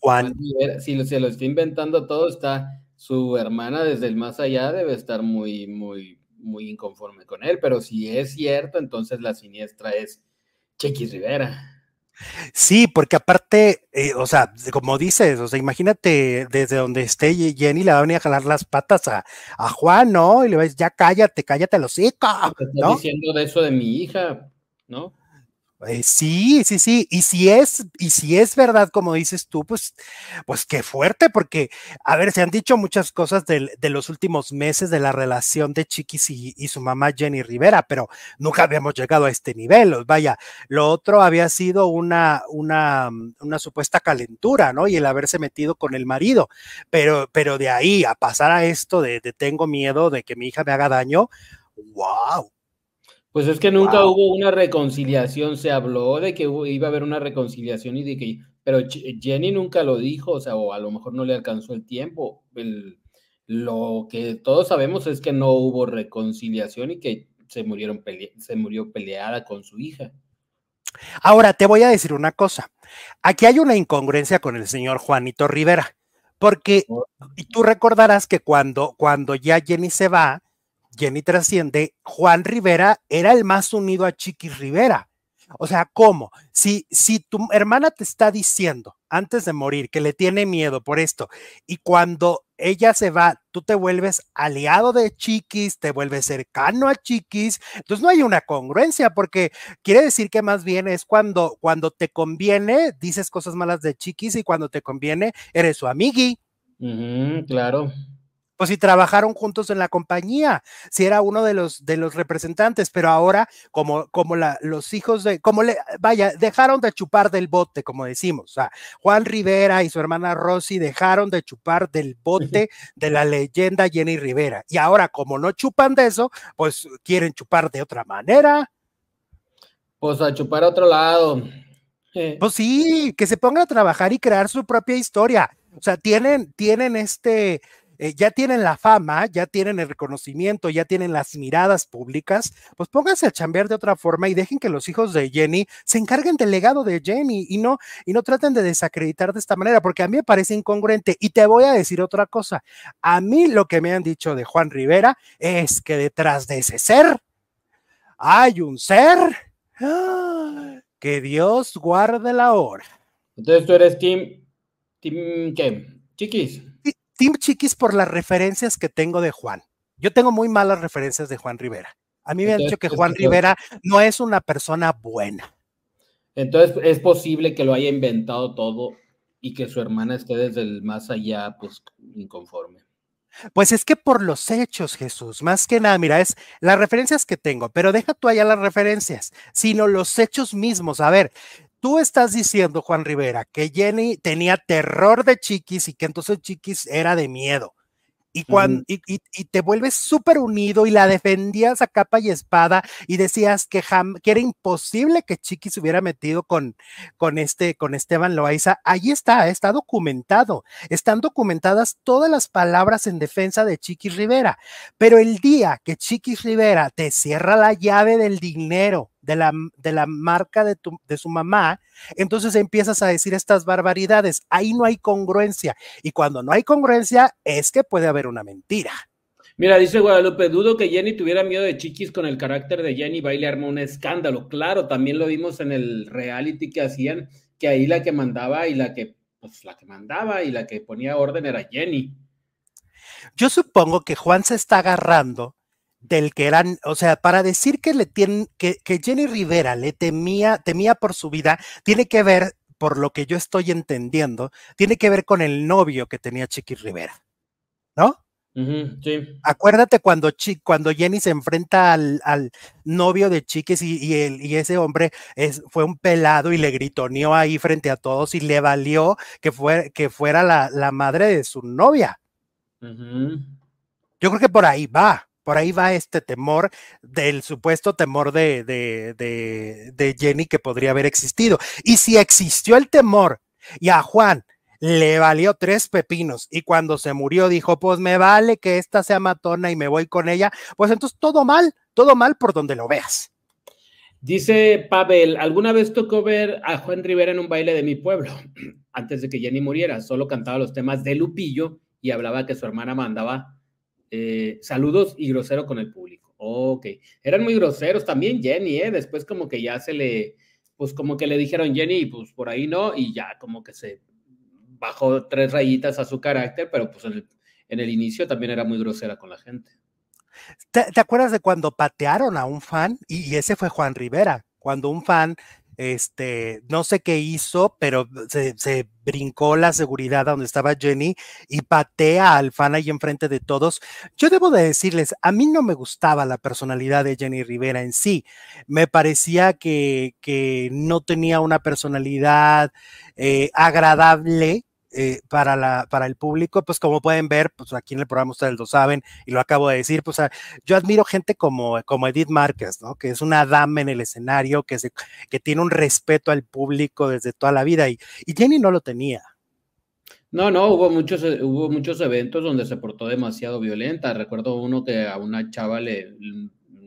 Juan. Si se lo está inventando todo, está su hermana desde el más allá, debe estar muy, muy, muy inconforme con él, pero si es cierto, entonces la siniestra es Chequis Rivera. Sí, porque aparte, eh, o sea, como dices, o sea, imagínate desde donde esté Jenny le va a venir a jalar las patas a, Juan, ¿no? Y le va a decir, ya cállate, cállate los hocico. ¿no? diciendo de eso de mi hija, ¿no? Eh, sí, sí, sí. Y si es, y si es verdad, como dices tú, pues, pues qué fuerte, porque, a ver, se han dicho muchas cosas de, los últimos meses de la relación de Chiquis y, su mamá Jenny Rivera, pero nunca habíamos llegado a este nivel. Vaya, lo otro había sido una, una, una supuesta calentura, ¿no? Y el haberse metido con el marido. Pero, pero de ahí a pasar a esto de, de tengo miedo de que mi hija me haga daño, wow. Pues es que nunca hubo una reconciliación, se habló de que iba a haber una reconciliación y de que, pero Jenny nunca lo dijo, o sea, o a lo mejor no le alcanzó el tiempo. lo que todos sabemos es que no hubo reconciliación y que se murieron se murió peleada con su hija. Ahora te voy a decir una cosa. Aquí hay una incongruencia con el señor Juanito Rivera, porque tú recordarás que cuando, cuando ya Jenny se va, Jenny trasciende, Juan Rivera era el más unido a Chiquis Rivera. O sea, ¿cómo? Si, si tu hermana te está diciendo antes de morir que le tiene miedo por esto y cuando ella se va, tú te vuelves aliado de Chiquis, te vuelves cercano a Chiquis, entonces no hay una congruencia porque quiere decir que más bien es cuando, cuando te conviene, dices cosas malas de Chiquis y cuando te conviene, eres su amigui. claro pues si trabajaron juntos en la compañía, si era uno de los, de los representantes, pero ahora como, como la, los hijos de, como le, vaya, dejaron de chupar del bote, como decimos, o sea, Juan Rivera y su hermana Rosy dejaron de chupar del bote de la leyenda Jenny Rivera, y ahora como no chupan de eso, pues quieren chupar de otra manera. Pues a chupar a otro lado. Pues sí, que se pongan a trabajar y crear su propia historia. O sea, tienen, tienen este, eh, ya tienen la fama, ya tienen el reconocimiento, ya tienen las miradas públicas, pues pónganse a chambear de otra forma y dejen que los hijos de Jenny se encarguen del legado de Jenny y no, y no traten de desacreditar de esta manera, porque a mí me parece incongruente. Y te voy a decir otra cosa. A mí lo que me han dicho de Juan Rivera es que detrás de ese ser hay un ser que Dios guarde la hora. Entonces tú eres Team, team ¿qué? Chiquis. Team Chiquis por las referencias que tengo de Juan. Yo tengo muy malas referencias de Juan Rivera. A mí me han dicho que Juan Rivera no es una persona buena. Entonces es posible que lo haya inventado todo y que su hermana esté desde el más allá, pues inconforme. Pues es que por los hechos, Jesús, más que nada, mira, es las referencias que tengo, pero deja tú allá las referencias, sino los hechos mismos. A ver, tú estás diciendo, Juan Rivera, que Jenny tenía terror de Chiquis y que entonces Chiquis era de miedo. Y, cuando, y, te vuelves súper unido y la defendías a capa y espada y decías que, que era imposible que Chiquis se hubiera metido con, con, este, con Esteban Loaiza. Ahí está, está documentado. Están documentadas todas las palabras en defensa de Chiquis Rivera. Pero el día que Chiquis Rivera te cierra la llave del dinero de la, de la marca de, tu, de su mamá, entonces empiezas a decir estas barbaridades. Ahí no hay congruencia. Y cuando no hay congruencia, es que puede haber una mentira. Mira, dice Guadalupe, dudo que Jenny tuviera miedo de chiquis con el carácter de Jenny, baile armó un escándalo. Claro, también lo vimos en el reality que hacían, que ahí la que mandaba y la que, pues la que mandaba y la que ponía orden era Jenny. Yo supongo que Juan se está agarrando del que eran, o sea, para decir que le tienen, que, que Jenny Rivera le temía, temía por su vida, tiene que ver, por lo que yo estoy entendiendo, tiene que ver con el novio que tenía Chiqui Rivera, ¿no? sí. Acuérdate cuando, cuando Jenny se enfrenta al, al novio de Chiquis y, y, el, y ese hombre es, fue un pelado y le gritoneó ahí frente a todos y le valió que, fue, que fuera la, la madre de su novia. Yo creo que por ahí va por ahí va este temor del supuesto temor de, de, Jenny que podría haber existido. Y si existió el temor y a Juan le valió tres pepinos y cuando se murió dijo, pues me vale que esta sea matona y me voy con ella, pues entonces todo mal, todo mal por donde lo veas. Dice Pavel, ¿alguna vez tocó ver a Juan Rivera en un baile de mi pueblo? Antes de que Jenny muriera, solo cantaba los temas de Lupillo y hablaba que su hermana mandaba eh, saludos y grosero con el público. Ok, eran muy groseros también Jenny, ¿eh? Después como que ya se le, pues como que le dijeron Jenny, pues por ahí no, y ya como que se bajó tres rayitas a su carácter, pero pues en el, inicio también era muy grosera con la gente. ¿Te, ¿Te, acuerdas de cuando patearon a un fan? Y, y ese fue Juan Rivera, cuando un fan este, no sé qué hizo, pero se, brincó la seguridad donde estaba Jenny y patea al fan ahí enfrente de todos. Yo debo de decirles, a mí no me gustaba la personalidad de Jenny Rivera en sí. Me parecía que, que no tenía una personalidad eh, agradable eh, para, la, para el público, pues como pueden ver, pues aquí en el programa ustedes lo saben y lo acabo de decir, pues yo admiro gente como, como Edith Márquez, ¿no? Que es una dama en el escenario, que, se, que tiene un respeto al público desde toda la vida y, y Jenny no lo tenía. No, no, hubo muchos, eh, hubo muchos eventos donde se portó demasiado violenta. Recuerdo uno que a una chava le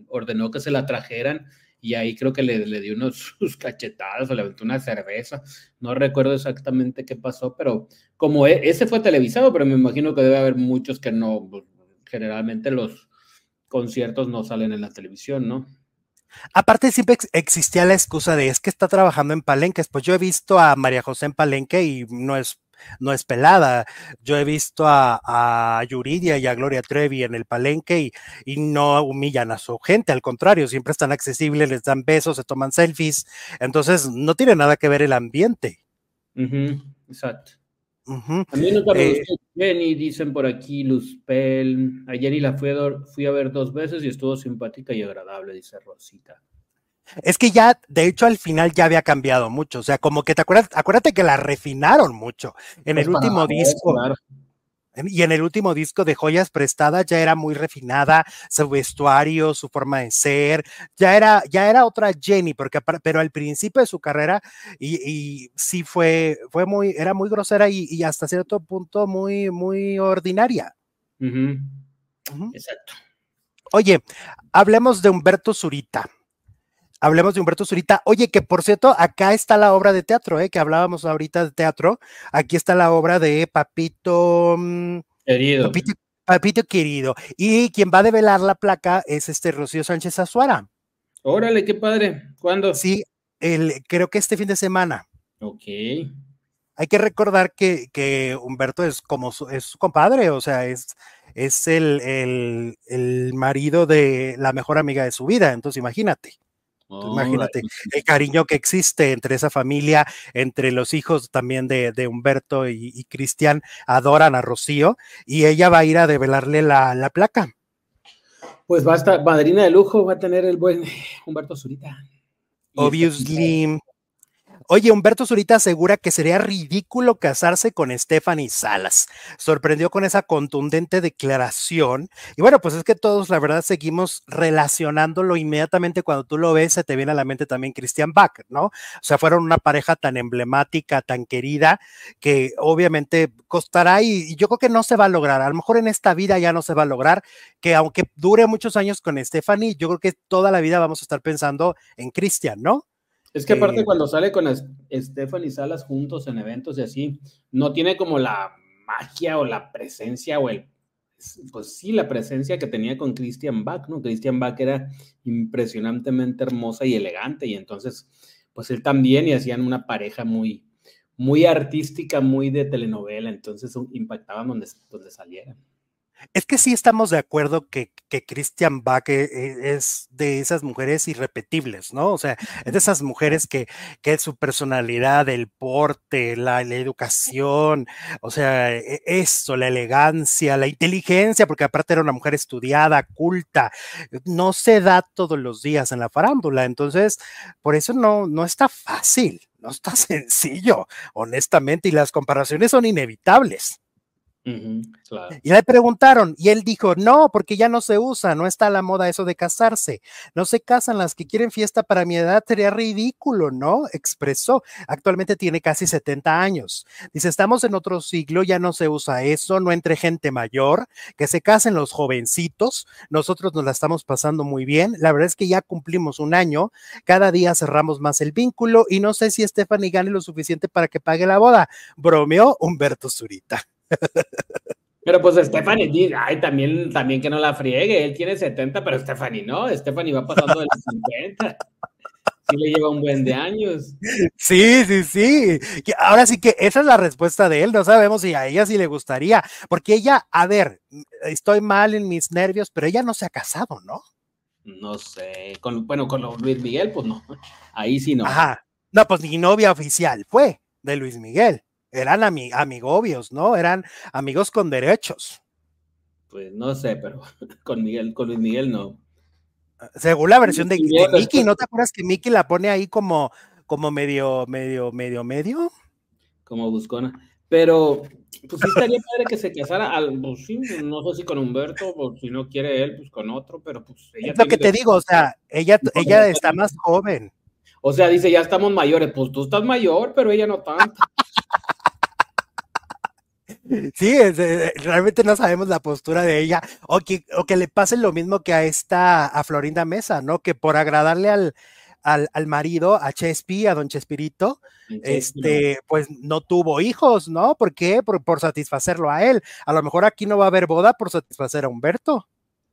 ordenó que se la trajeran y ahí creo que le, le dio unos sus cachetadas o le aventó una cerveza. No recuerdo exactamente qué pasó, pero como e, ese fue televisado, pero me imagino que debe haber muchos que no, pues, generalmente los conciertos no salen en la televisión, ¿no? Aparte siempre existía la excusa de es que está trabajando en Palenques, pues yo he visto a María José en Palenque y no es no es pelada. Yo he visto a, a Yuridia y a Gloria Trevi en el palenque y, no humillan a su gente, al contrario, siempre están accesibles, les dan besos, se toman selfies. Entonces, no tiene nada que ver el ambiente. exacto. A mí nunca me eh, Jenny, dicen por aquí, Luzpel. A Jenny la fui fui a ver dos veces y estuvo simpática y agradable, dice Rosita. Es que ya, de hecho, al final ya había cambiado mucho. O sea, como que te acuerdas, acuérdate que la refinaron mucho. En el pues último disco. Y en el último disco de Joyas Prestadas ya era muy refinada, su vestuario, su forma de ser, ya era, ya era otra Jenny, porque, pero al principio de su carrera, y, sí fue, fue muy, era muy grosera y, y hasta cierto punto muy, muy ordinaria. Exacto. Oye, hablemos de Humberto Zurita. Hablemos de Humberto Zurita. Oye, que por cierto, acá está la obra de teatro, ¿eh? que hablábamos ahorita de teatro. Aquí está la obra de Papito. Mm, querido. Papito, querido. Y quien va a develar la placa es este Rocío Sánchez Azuara. Órale, qué padre. ¿Cuándo? Sí, el, creo que este fin de semana. Ok. Hay que recordar que, que Humberto es como su, es su compadre, o sea, es, es el, el, el marido de la mejor amiga de su vida. Entonces, imagínate. Imagínate el cariño que existe entre esa familia, entre los hijos también de, Humberto y, Cristian, adoran a Rocío y ella va a ir a develarle la, placa. Pues va a estar, madrina de lujo, va a tener el buen Humberto Zurita. Obviously. Oye, Humberto Zurita asegura que sería ridículo casarse con Stephanie Salas. Sorprendió con esa contundente declaración. Y bueno, pues es que todos, la verdad, seguimos relacionándolo inmediatamente cuando tú lo ves, se te viene a la mente también Christian Bach, ¿no? O sea, fueron una pareja tan emblemática, tan querida, que obviamente costará y, yo creo que no se va a lograr. A lo mejor en esta vida ya no se va a lograr, que aunque dure muchos años con Stephanie, yo creo que toda la vida vamos a estar pensando en Christian, ¿no? Es que aparte eh, cuando sale con Stephanie Salas juntos en eventos y así, no tiene como la magia o la presencia o el, pues sí, la presencia que tenía con Christian Bach, ¿no? Christian Bach era impresionantemente hermosa y elegante y entonces, pues él también y hacían una pareja muy, muy artística, muy de telenovela, entonces impactaban donde, donde salieran. Es que sí estamos de acuerdo que, que Christian Bach e, e, es de esas mujeres irrepetibles, ¿no? O sea, es de esas mujeres que, que su personalidad, el porte, la, educación, o sea, e, eso, la elegancia, la inteligencia, porque aparte era una mujer estudiada, culta, no se da todos los días en la farándula, entonces, por eso no, no está fácil, no está sencillo, honestamente, y las comparaciones son inevitables. Y le preguntaron y él dijo, no, porque ya no se usa, no está a la moda eso de casarse, no se casan las que quieren fiesta para mi edad, sería ridículo, ¿no? Expresó, actualmente tiene casi 70 años. Dice, estamos en otro siglo, ya no se usa eso, no entre gente mayor, que se casen los jovencitos, nosotros nos la estamos pasando muy bien, la verdad es que ya cumplimos un año, cada día cerramos más el vínculo y no sé si Stephanie gane lo suficiente para que pague la boda, bromeó Humberto Zurita. Pero pues Stephanie, ay, también, también que no la friegue, él tiene 70, pero Stephanie no, Stephanie va pasando de los 50. Sí le lleva un buen de años. Sí, sí, sí. Ahora sí que esa es la respuesta de él, no sabemos si a ella sí le gustaría, porque ella, a ver, estoy mal en mis nervios, pero ella no se ha casado, ¿no? No sé, con, bueno, con Luis Miguel, pues no, ahí sí no. Ajá, no, pues ni novia oficial fue de Luis Miguel eran amigobios, ¿no? Eran amigos con derechos. Pues no sé, pero con Miguel, con Luis Miguel no. Según la versión de, Mickey, ¿no te acuerdas que Mickey la pone ahí como, como medio, medio, medio, medio? Como buscona. Pero, pues sí estaría padre que se casara, al, pues sí, no sé si con Humberto, o si no quiere él, pues con otro, pero pues ella. Es lo que te digo, o sea, ella, ella está más joven. O sea, dice, ya estamos mayores, pues tú estás mayor, pero ella no tanto. Sí, eh, realmente no sabemos la postura de ella, o que, o que le pase lo mismo que a esta, a Florinda Mesa, ¿no? Que por agradarle al, al, marido, a Chespi, a don Chespirito, este, pues no tuvo hijos, ¿no? ¿Por qué? Por, por satisfacerlo a él. A lo mejor aquí no va a haber boda por satisfacer a Humberto.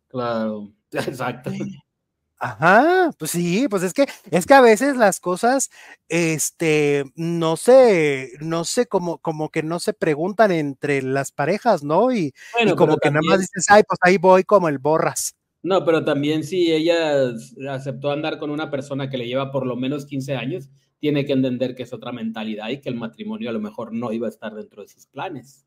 Claro, exacto. Ajá, pues sí, pues es que es que a veces las cosas, este, no sé, no sé, como, como que no se preguntan entre las parejas, ¿no? Y, como que nada más dices, ay, pues ahí voy como el borras. No, pero también si ella aceptó andar con una persona que le lleva por lo menos 15 años, tiene que entender que es otra mentalidad y que el matrimonio a lo mejor no iba a estar dentro de sus planes.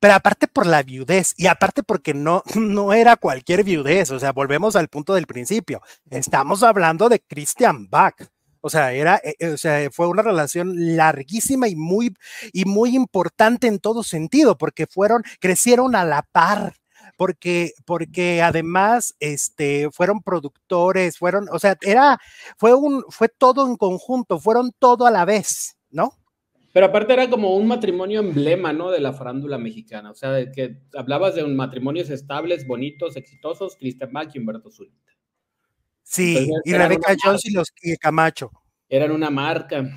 Pero aparte por la viudez y aparte porque no, no era cualquier viudez, o sea, volvemos al punto del principio. Estamos hablando de Christian Bach. O sea, era, eh, eh, o sea, fue una relación larguísima y muy, y muy importante en todo sentido, porque fueron, crecieron a la par, porque, porque además, este, fueron productores, fueron, o sea, era, fue un, fue todo en conjunto, fueron todo a la vez, ¿no? Pero aparte era como un matrimonio emblema, ¿no? De la farándula mexicana. O sea, de que hablabas de un matrimonios estables, bonitos, exitosos, Cristian Mack y Humberto Zurita. Sí, y Rebeca Jones y los y Camacho. Eran una marca.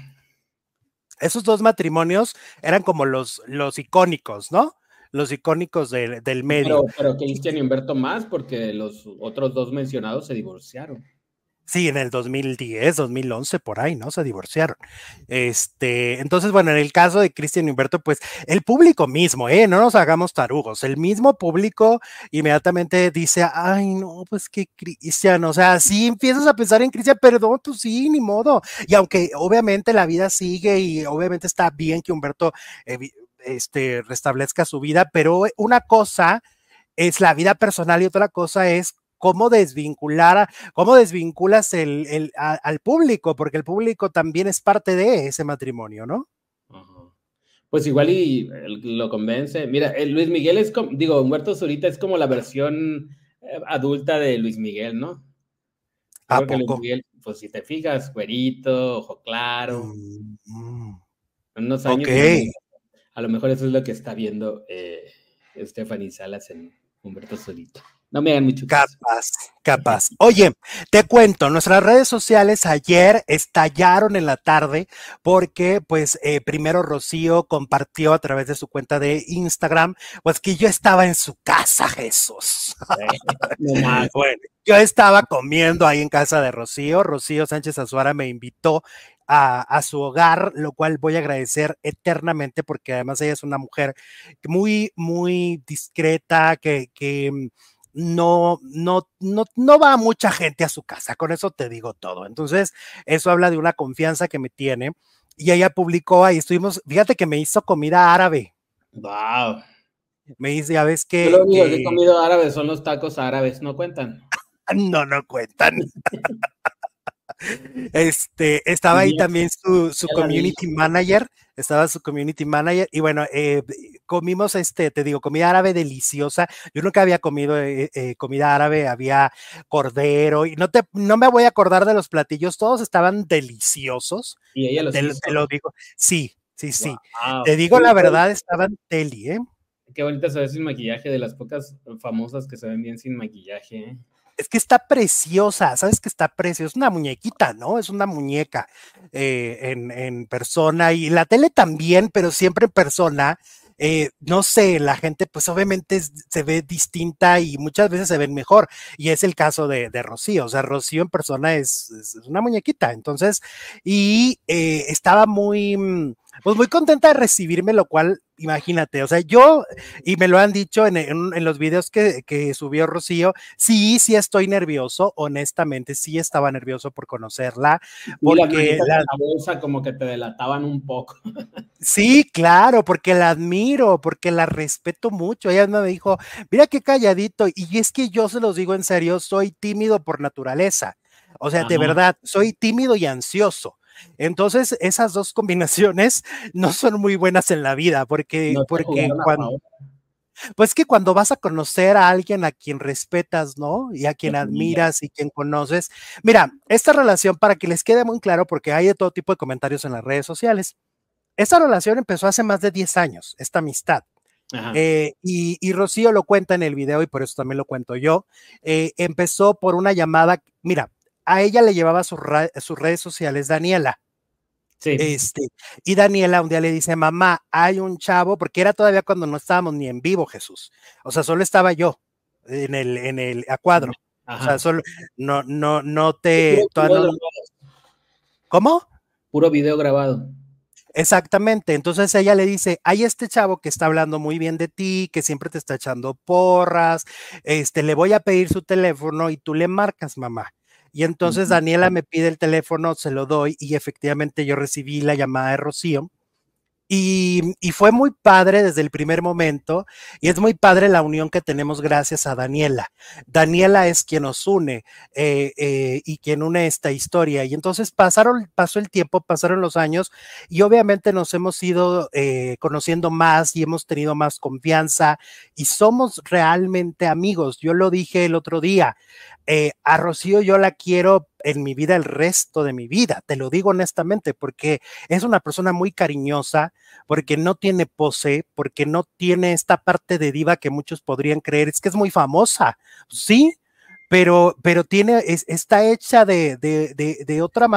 Esos dos matrimonios eran como los, los icónicos, ¿no? Los icónicos del medio. Pero, pero Cristian y Humberto más, porque los otros dos mencionados se divorciaron. Sí, en el 2010, 2011, por ahí, ¿no? Se divorciaron. Este, entonces, bueno, en el caso de Cristian Humberto, pues el público mismo, ¿eh? No nos hagamos tarugos. El mismo público inmediatamente dice, ay, no, pues que Cristian, o sea, sí empiezas a pensar en Cristian, perdón, tú sí, ni modo. Y aunque obviamente la vida sigue y obviamente está bien que Humberto este, restablezca su vida, pero una cosa es la vida personal y otra cosa es cómo desvincular, cómo desvinculas el, al público, porque el público también es parte de ese matrimonio, ¿no? Pues igual y lo convence. Mira, Luis Miguel es como, digo, Muerto Zurita es como la versión eh, adulta de Luis Miguel, ¿no? ¿A poco? Luis Miguel, pues si te fijas, güerito, ojo claro. Mm, mm. Unos años. A lo mejor eso es lo que está viendo eh, Stephanie Salas en Humberto Zurita. No me hagan mucho Capaz, capaz. Oye, te cuento, nuestras redes sociales ayer estallaron en la tarde porque, pues, eh, primero Rocío compartió a través de su cuenta de Instagram, pues que yo estaba en su casa, Jesús. bueno, yo estaba comiendo ahí en casa de Rocío. Rocío Sánchez Azuara me invitó a, a, su hogar, lo cual voy a agradecer eternamente porque además ella es una mujer muy, muy discreta, que, que no, no, no, no va mucha gente a su casa, con eso te digo todo. Entonces, eso habla de una confianza que me tiene. Y ella publicó ahí, estuvimos, fíjate que me hizo comida árabe. Wow. Me dice, ya ves que. lo único que he comido árabe son los tacos árabes, ¿no cuentan? no, no cuentan. Este, estaba ahí también su, su community manager, estaba su community manager y bueno, eh, comimos este, te digo, comida árabe deliciosa. Yo nunca había comido eh, eh, comida árabe, había cordero y no te, no me voy a acordar de los platillos, todos estaban deliciosos. Y ella los te, lo digo, sí, sí, sí. Te digo la verdad, estaban deli, ¿eh? Qué bonita se ve sin maquillaje, de las pocas famosas que se ven bien sin maquillaje, ¿eh? Es que está preciosa, sabes que está preciosa, es una muñequita, ¿no? Es una muñeca eh, en, persona y la tele también, pero siempre en persona. Eh, no sé, la gente pues obviamente se ve distinta y muchas veces se ven mejor. Y es el caso de, Rocío, o sea, Rocío en persona es, una muñequita. Entonces, y eh, estaba muy, mm, pues muy contenta de recibirme, lo cual, imagínate, o sea, yo, y me lo han dicho en, en, los videos que, que, subió Rocío, sí, sí estoy nervioso, honestamente, sí estaba nervioso por conocerla, porque la, bolsa como que te delataban un poco. Sí, claro, porque la admiro, porque la respeto mucho. Ella me dijo, mira qué calladito, y es que yo se los digo en serio, soy tímido por naturaleza. O sea, de verdad, soy tímido y ansioso. Entonces, esas dos combinaciones no son muy buenas en la vida, porque, porque cuando, pues que cuando vas a conocer a alguien a quien respetas, ¿no? Y a quien admiras y quien conoces. Mira, esta relación, para que les quede muy claro, porque hay de todo tipo de comentarios en las redes sociales, esta relación empezó hace más de 10 años, esta amistad. Eh, y, Rocío lo cuenta en el video y por eso también lo cuento yo. Eh, empezó por una llamada, mira, a ella le llevaba sus, redes sociales Daniela. Sí. Este, y Daniela un día le dice, mamá, hay un chavo, porque era todavía cuando no estábamos ni en vivo, Jesús. O sea, solo estaba yo en el, en el a cuadro. O sea, solo, no, no, no te. ¿Cómo? Puro video grabado. Exactamente. Entonces ella le dice, hay este chavo que está hablando muy bien de ti, que siempre te está echando porras, este, le voy a pedir su teléfono y tú le marcas, mamá. Y entonces Daniela me pide el teléfono, se lo doy y efectivamente yo recibí la llamada de Rocío y, fue muy padre desde el primer momento y es muy padre la unión que tenemos gracias a Daniela. Daniela es quien nos une eh, eh, y quien une esta historia. Y entonces pasaron, pasó el tiempo, pasaron los años y obviamente nos hemos ido eh, conociendo más y hemos tenido más confianza y somos realmente amigos. Yo lo dije el otro día, a Rocío yo la quiero en mi vida el resto de mi vida, te lo digo honestamente, porque es una persona muy cariñosa, porque no tiene pose, porque no tiene esta parte de diva que muchos podrían creer, es que es muy famosa, sí, pero, pero tiene, está hecha de, de, de, de otra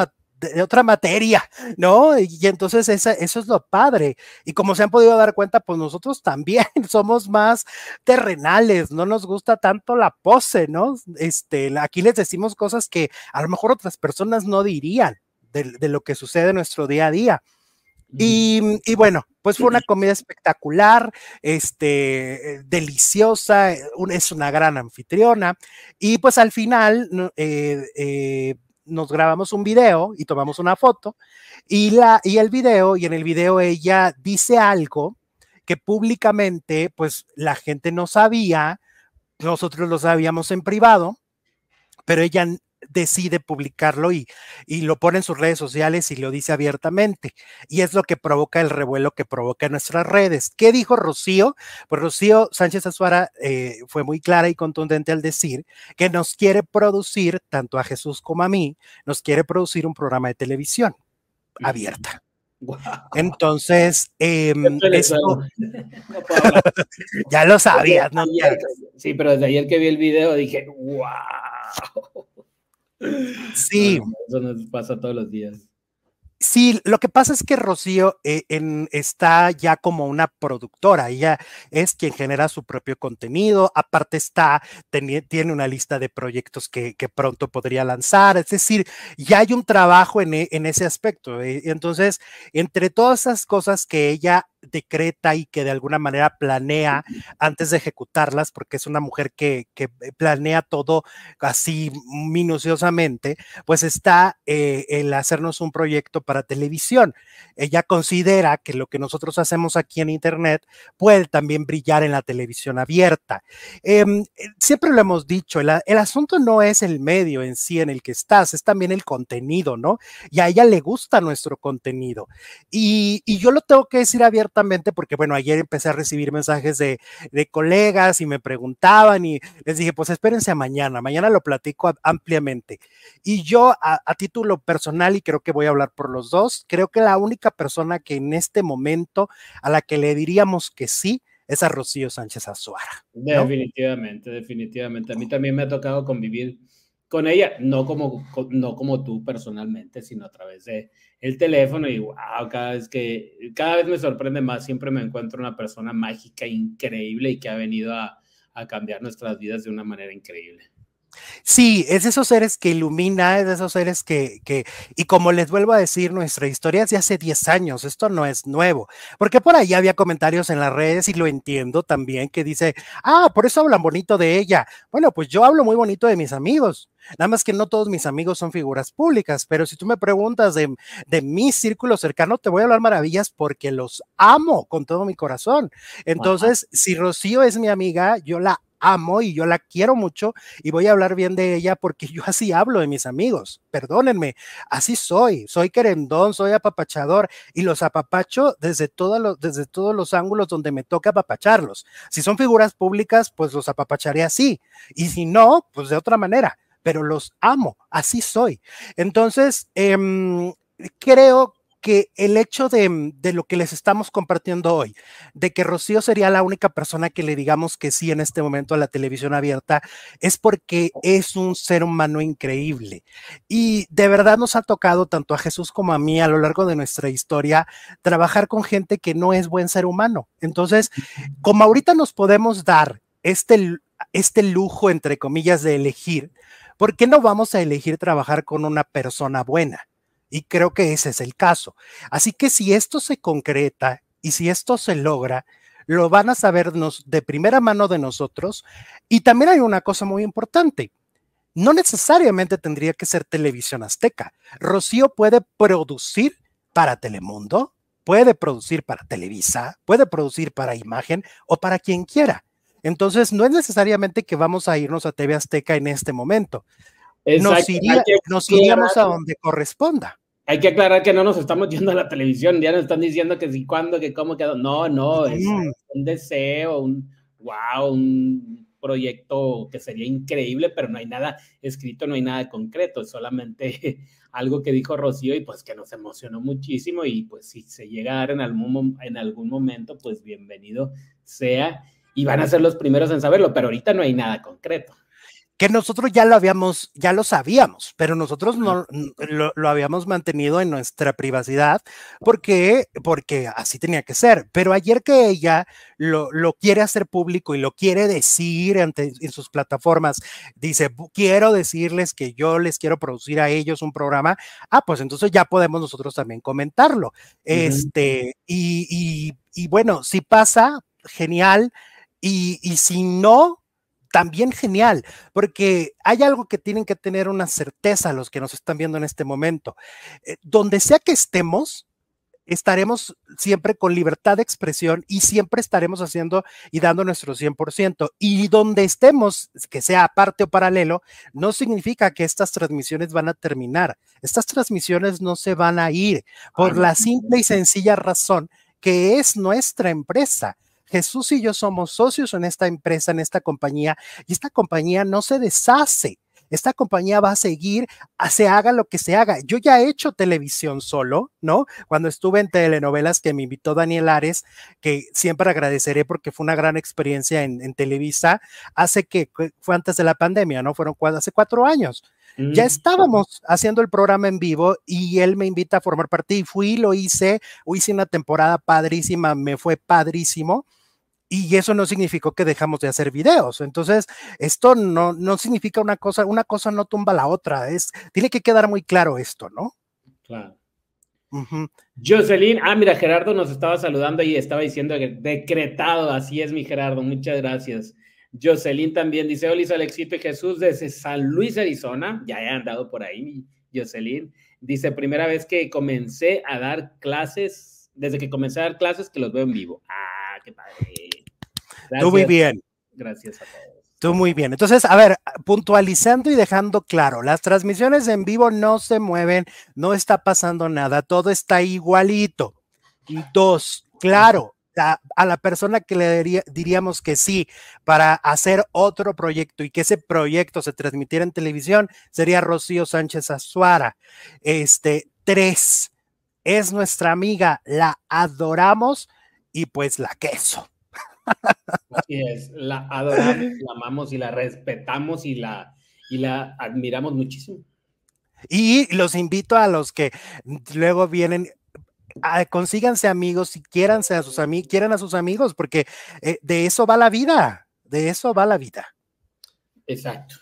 de otra materia, ¿no? Y entonces esa, eso es lo padre. Y como se han podido dar cuenta, pues nosotros también somos más terrenales, no nos gusta tanto la pose, ¿no? Este, aquí les decimos cosas que a lo mejor otras personas no dirían de, lo que sucede en nuestro día a día. Y, y, bueno, pues fue una comida espectacular, este, deliciosa, es una gran anfitriona. Y pues al final, eh, eh, nos grabamos un video y tomamos una foto y, la, y el video, y en el video ella dice algo que públicamente pues la gente no sabía, nosotros lo sabíamos en privado, pero ella decide publicarlo y, y, lo pone en sus redes sociales y lo dice abiertamente. Y es lo que provoca el revuelo que provoca en nuestras redes. ¿Qué dijo Rocío? Pues Rocío Sánchez Azuara eh, fue muy clara y contundente al decir que nos quiere producir, tanto a Jesús como a mí, nos quiere producir un programa de televisión abierta. Entonces, em, ya lo sabías, ¿no? sí, pero desde ayer que vi el video dije, wow. Sí. eso nos pasa todos los días. Sí, lo que pasa es que Rocío eh, está ya como una productora, ella es quien genera su propio contenido, aparte está, tiene una lista de proyectos que, pronto podría lanzar, es decir, ya hay un trabajo en, e, ese aspecto. Eh, entonces, entre todas esas cosas que ella decreta y que de alguna manera planea antes de ejecutarlas, porque es una mujer que, planea todo así minuciosamente, pues está eh, el hacernos un proyecto para televisión. Ella considera que lo que nosotros hacemos aquí en Internet puede también brillar en la televisión abierta. Em, eh, siempre lo hemos dicho, el, asunto no es el medio en sí en el que estás, es también el contenido, ¿no? Y a ella le gusta nuestro contenido. Y, y yo lo tengo que decir abiertamente porque, bueno, ayer empecé a recibir mensajes de, colegas y me preguntaban y les dije, pues espérense a mañana, mañana lo platico ampliamente. Y yo, a, título personal, y creo que voy a hablar por los dos, creo que la única persona que en este momento a la que le diríamos que sí, es a Rocío Sánchez Azuara. Definitivamente, definitivamente. A mí también me ha tocado convivir con ella, no como, no como tú personalmente, sino a través de el teléfono y wow, cada vez que, cada vez me sorprende más, siempre me encuentro una persona mágica, increíble y que ha venido a, a cambiar nuestras vidas de una manera increíble. Sí, es de esos seres que ilumina, es de esos seres que, que, y como les vuelvo a decir, nuestra historia es de hace 10 años, esto no es nuevo, porque por ahí había comentarios en las redes y lo entiendo también que dice, ah, por eso hablan bonito de ella. Bueno, pues yo hablo muy bonito de mis amigos, Nada más que no todos mis amigos son figuras públicas, pero si tú me preguntas de, de, mi círculo cercano, te voy a hablar maravillas porque los amo con todo mi corazón. Entonces, si Rocío es mi amiga, yo la amo y yo la quiero mucho y voy a hablar bien de ella porque yo así hablo de mis amigos. Perdónenme, así soy. Soy querendón, soy apapachador y los apapacho desde, desde todos los ángulos donde me toca apapacharlos. Si son figuras públicas, pues los apapacharé así. Y si no, pues de otra manera pero los amo, así soy. Entonces, eh, creo que el hecho de, lo que les estamos compartiendo hoy, de que Rocío sería la única persona que le digamos que sí en este momento a la televisión abierta, es porque es un ser humano increíble. Y de verdad nos ha tocado tanto a Jesús como a mí a lo largo de nuestra historia trabajar con gente que no es buen ser humano. Entonces, como ahorita nos podemos dar este, este lujo, entre comillas, de elegir, ¿por qué no vamos a elegir trabajar con una persona buena? Y creo que ese es el caso. Así que si esto se concreta y si esto se logra, lo van a sabernos de primera mano de nosotros. Y también hay una cosa muy importante. No necesariamente tendría que ser televisión azteca. Rocío puede producir para Telemundo, puede producir para Televisa, puede producir para Imagen o para quien quiera. Entonces, no es necesariamente que vamos a irnos a TV Azteca en este momento. Nos, nos iríamos a donde corresponda hay que aclarar que no nos estamos yendo a la televisión, ya nos están diciendo que si, cuándo, que cómo quedó. No, no, es un deseo, un wow, un proyecto que sería increíble, pero no hay nada escrito, no hay nada concreto, es solamente algo que dijo Rocío y pues que nos emocionó muchísimo y pues si se llega a dar en algún, en algún momento, pues bienvenido sea y van a ser los primeros en saberlo, pero ahorita no hay nada concreto que nosotros ya lo habíamos, ya lo sabíamos, pero nosotros no lo, habíamos mantenido en nuestra privacidad porque, porque así tenía que ser. Pero ayer que ella lo, lo quiere hacer público y lo quiere decir ante, en sus plataformas, dice, quiero decirles que yo les quiero producir a ellos un programa, ah, pues entonces ya podemos nosotros también comentarlo. Este, y, y, y bueno, si pasa, genial. Y, y si no, también genial, porque hay algo que tienen que tener una certeza los que nos están viendo en este momento. Eh, donde sea que estemos, estaremos siempre con libertad de expresión y siempre estaremos haciendo y dando nuestro 100%. Y donde estemos, que sea aparte o paralelo, no significa que estas transmisiones van a terminar. Estas transmisiones no se van a ir por la simple y sencilla razón que es nuestra empresa. Jesús y yo somos socios en esta empresa, en esta compañía, y esta compañía no se deshace. Esta compañía va a seguir, se haga lo que se haga. Yo ya he hecho televisión solo, ¿no? Cuando estuve en telenovelas que me invitó Daniel Ares, que siempre agradeceré porque fue una gran experiencia en, Televisa, hace que fue antes de la pandemia, ¿no? Fueron hace cuatro años. Ya mm. estábamos haciendo el programa en vivo y él me invita a formar parte y fui, lo hice, hice una temporada padrísima, me fue padrísimo y eso no significó que dejamos de hacer videos. Entonces, esto no, no significa una cosa, una cosa no tumba la otra. Es, tiene que quedar muy claro esto, ¿no? Claro. Jocelyn, ah, mira, Gerardo nos estaba saludando y estaba diciendo que decretado, así es mi Gerardo, muchas gracias. Jocelyn también dice, Olis Alexito y Jesús desde San Luis, Arizona, ya he andado por ahí, Jocelyn. Dice, primera vez que comencé a dar clases, desde que comencé a dar clases que los veo en vivo. Ah, qué padre. Tú muy bien. Gracias a todos. Tú muy bien. Entonces, a ver, puntualizando y dejando claro, las transmisiones en vivo no se mueven, no está pasando nada, todo está igualito. Y dos, claro, a, la persona que le diríamos que sí para hacer otro proyecto y que ese proyecto se transmitiera en televisión sería Rocío Sánchez Azuara. Este, tres, es nuestra amiga, la adoramos y pues la queso. Así es, la adoramos, la amamos y la respetamos y la, y la admiramos muchísimo. Y los invito a los que luego vienen, a, consíganse amigos y quieranse a sus amigos, quieran a sus amigos, porque eh, de eso va la vida, de eso va la vida. Exacto.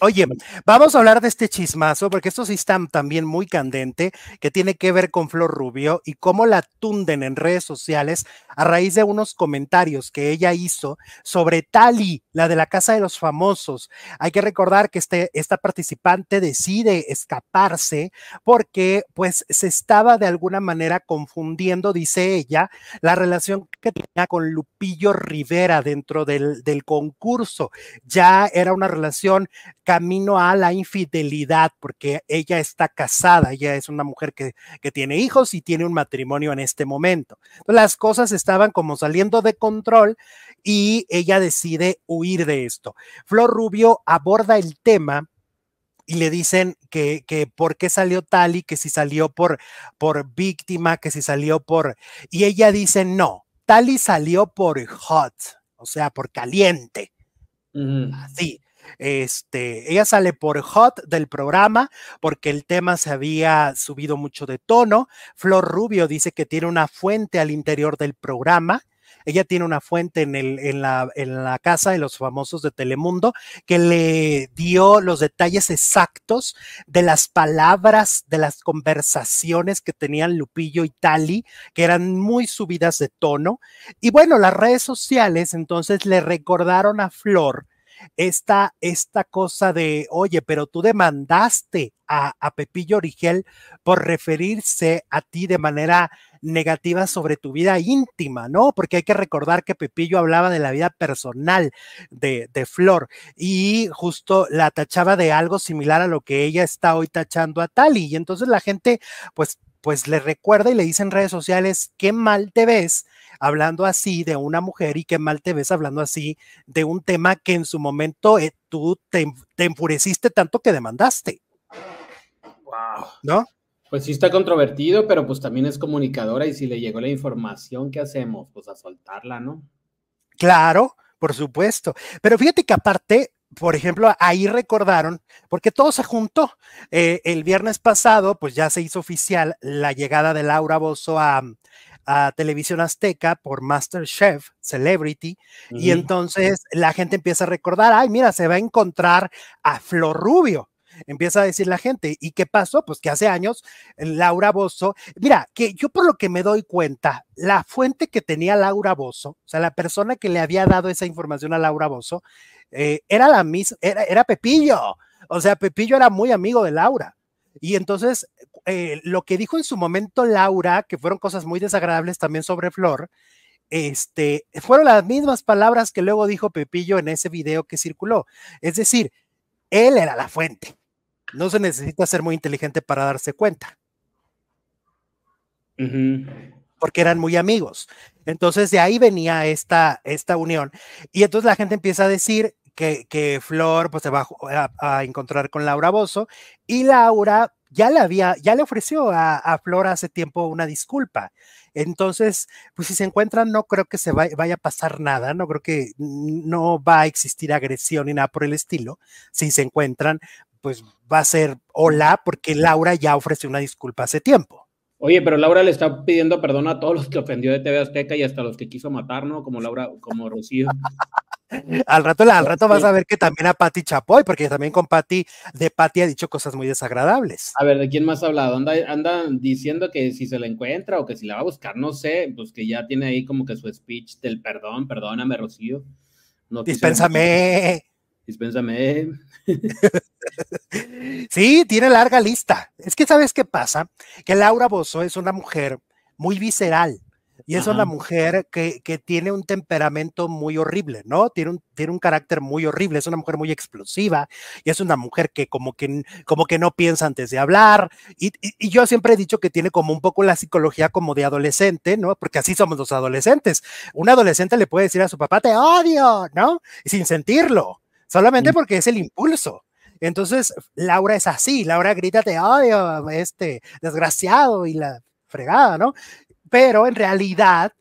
Oye, vamos a hablar de este chismazo, porque esto sí está también muy candente, que tiene que ver con Flor Rubio y cómo la tunden en redes sociales a raíz de unos comentarios que ella hizo sobre Tali, la de la Casa de los Famosos. Hay que recordar que este, esta participante decide escaparse porque pues se estaba de alguna manera confundiendo, dice ella, la relación que tenía con Lupillo Rivera dentro del, del concurso. Ya era una relación camino a la infidelidad, porque ella está casada, ella es una mujer que, tiene hijos y tiene un matrimonio en este momento. Las cosas estaban como saliendo de control y ella decide huir de esto. Flor Rubio aborda el tema y le dicen que, que por qué salió tal y que si salió por, por víctima, que si salió por... Y ella dice, no, Tali salió por hot, o sea, por caliente. Así. Este, ella sale por hot del programa porque el tema se había subido mucho de tono. Flor Rubio dice que tiene una fuente al interior del programa. Ella tiene una fuente en, el, en, la, en la casa de los famosos de Telemundo que le dio los detalles exactos de las palabras, de las conversaciones que tenían Lupillo y Tali, que eran muy subidas de tono. Y bueno, las redes sociales entonces le recordaron a Flor esta, esta cosa de, oye, pero tú demandaste a, a Pepillo Origel por referirse a ti de manera negativa sobre tu vida íntima, ¿no? Porque hay que recordar que Pepillo hablaba de la vida personal de, de, Flor y justo la tachaba de algo similar a lo que ella está hoy tachando a Tali. Y entonces la gente, pues, pues le recuerda y le dice en redes sociales, qué mal te ves hablando así de una mujer y qué mal te ves hablando así de un tema que en su momento eh, tú te, te, enfureciste tanto que demandaste. Wow. ¿No? Pues sí está controvertido, pero pues también es comunicadora y si le llegó la información, ¿qué hacemos? Pues a soltarla, ¿no? Claro, por supuesto. Pero fíjate que aparte, por ejemplo, ahí recordaron, porque todo se juntó. Eh, el viernes pasado, pues ya se hizo oficial la llegada de Laura Bozo a, a Televisión Azteca por Masterchef Celebrity, uh -huh. y entonces la gente empieza a recordar, ay, mira, se va a encontrar a Flor Rubio empieza a decir la gente. ¿Y qué pasó? Pues que hace años Laura Bozo, mira, que yo por lo que me doy cuenta, la fuente que tenía Laura Bozo, o sea, la persona que le había dado esa información a Laura Bozo, eh, era la misma, era, era, Pepillo. O sea, Pepillo era muy amigo de Laura. Y entonces, eh, lo que dijo en su momento Laura, que fueron cosas muy desagradables también sobre Flor, este, fueron las mismas palabras que luego dijo Pepillo en ese video que circuló. Es decir, él era la fuente. No se necesita ser muy inteligente para darse cuenta. Uh -huh. Porque eran muy amigos. Entonces de ahí venía esta, esta unión. Y entonces la gente empieza a decir que, Flor pues, se va a, encontrar con Laura Bozo y Laura ya le había, ya le ofreció a, a, Flor hace tiempo una disculpa. Entonces, pues si se encuentran, no creo que se vaya, vaya a pasar nada, no creo que no va a existir agresión ni nada por el estilo. Si se encuentran, pues va a ser hola, porque Laura ya ofreció una disculpa hace tiempo. Oye, pero Laura le está pidiendo perdón a todos los que ofendió de TV Azteca y hasta los que quiso matar, ¿no? Como Laura, como Rocío. Al rato, al rato vas a ver que también a Patti Chapoy, porque también con Patti, de Patti ha dicho cosas muy desagradables. A ver, ¿de quién más ha hablado? Anda, anda diciendo que si se la encuentra o que si la va a buscar, no sé, pues que ya tiene ahí como que su speech del perdón, perdóname, Rocío. No Dispénsame. Dispénsame. sí, tiene larga lista. Es que, ¿sabes qué pasa? Que Laura Bozo es una mujer muy visceral. Y es Ajá. una mujer que, que, tiene un temperamento muy horrible, ¿no? Tiene un, tiene un carácter muy horrible, es una mujer muy explosiva y es una mujer que como que, como que no piensa antes de hablar. Y, y, y, yo siempre he dicho que tiene como un poco la psicología como de adolescente, ¿no? Porque así somos los adolescentes. Un adolescente le puede decir a su papá, te odio, ¿no? Sin sentirlo, solamente porque es el impulso. Entonces, Laura es así, Laura grita, te odio, este, desgraciado y la fregada, ¿no? Pero en realidad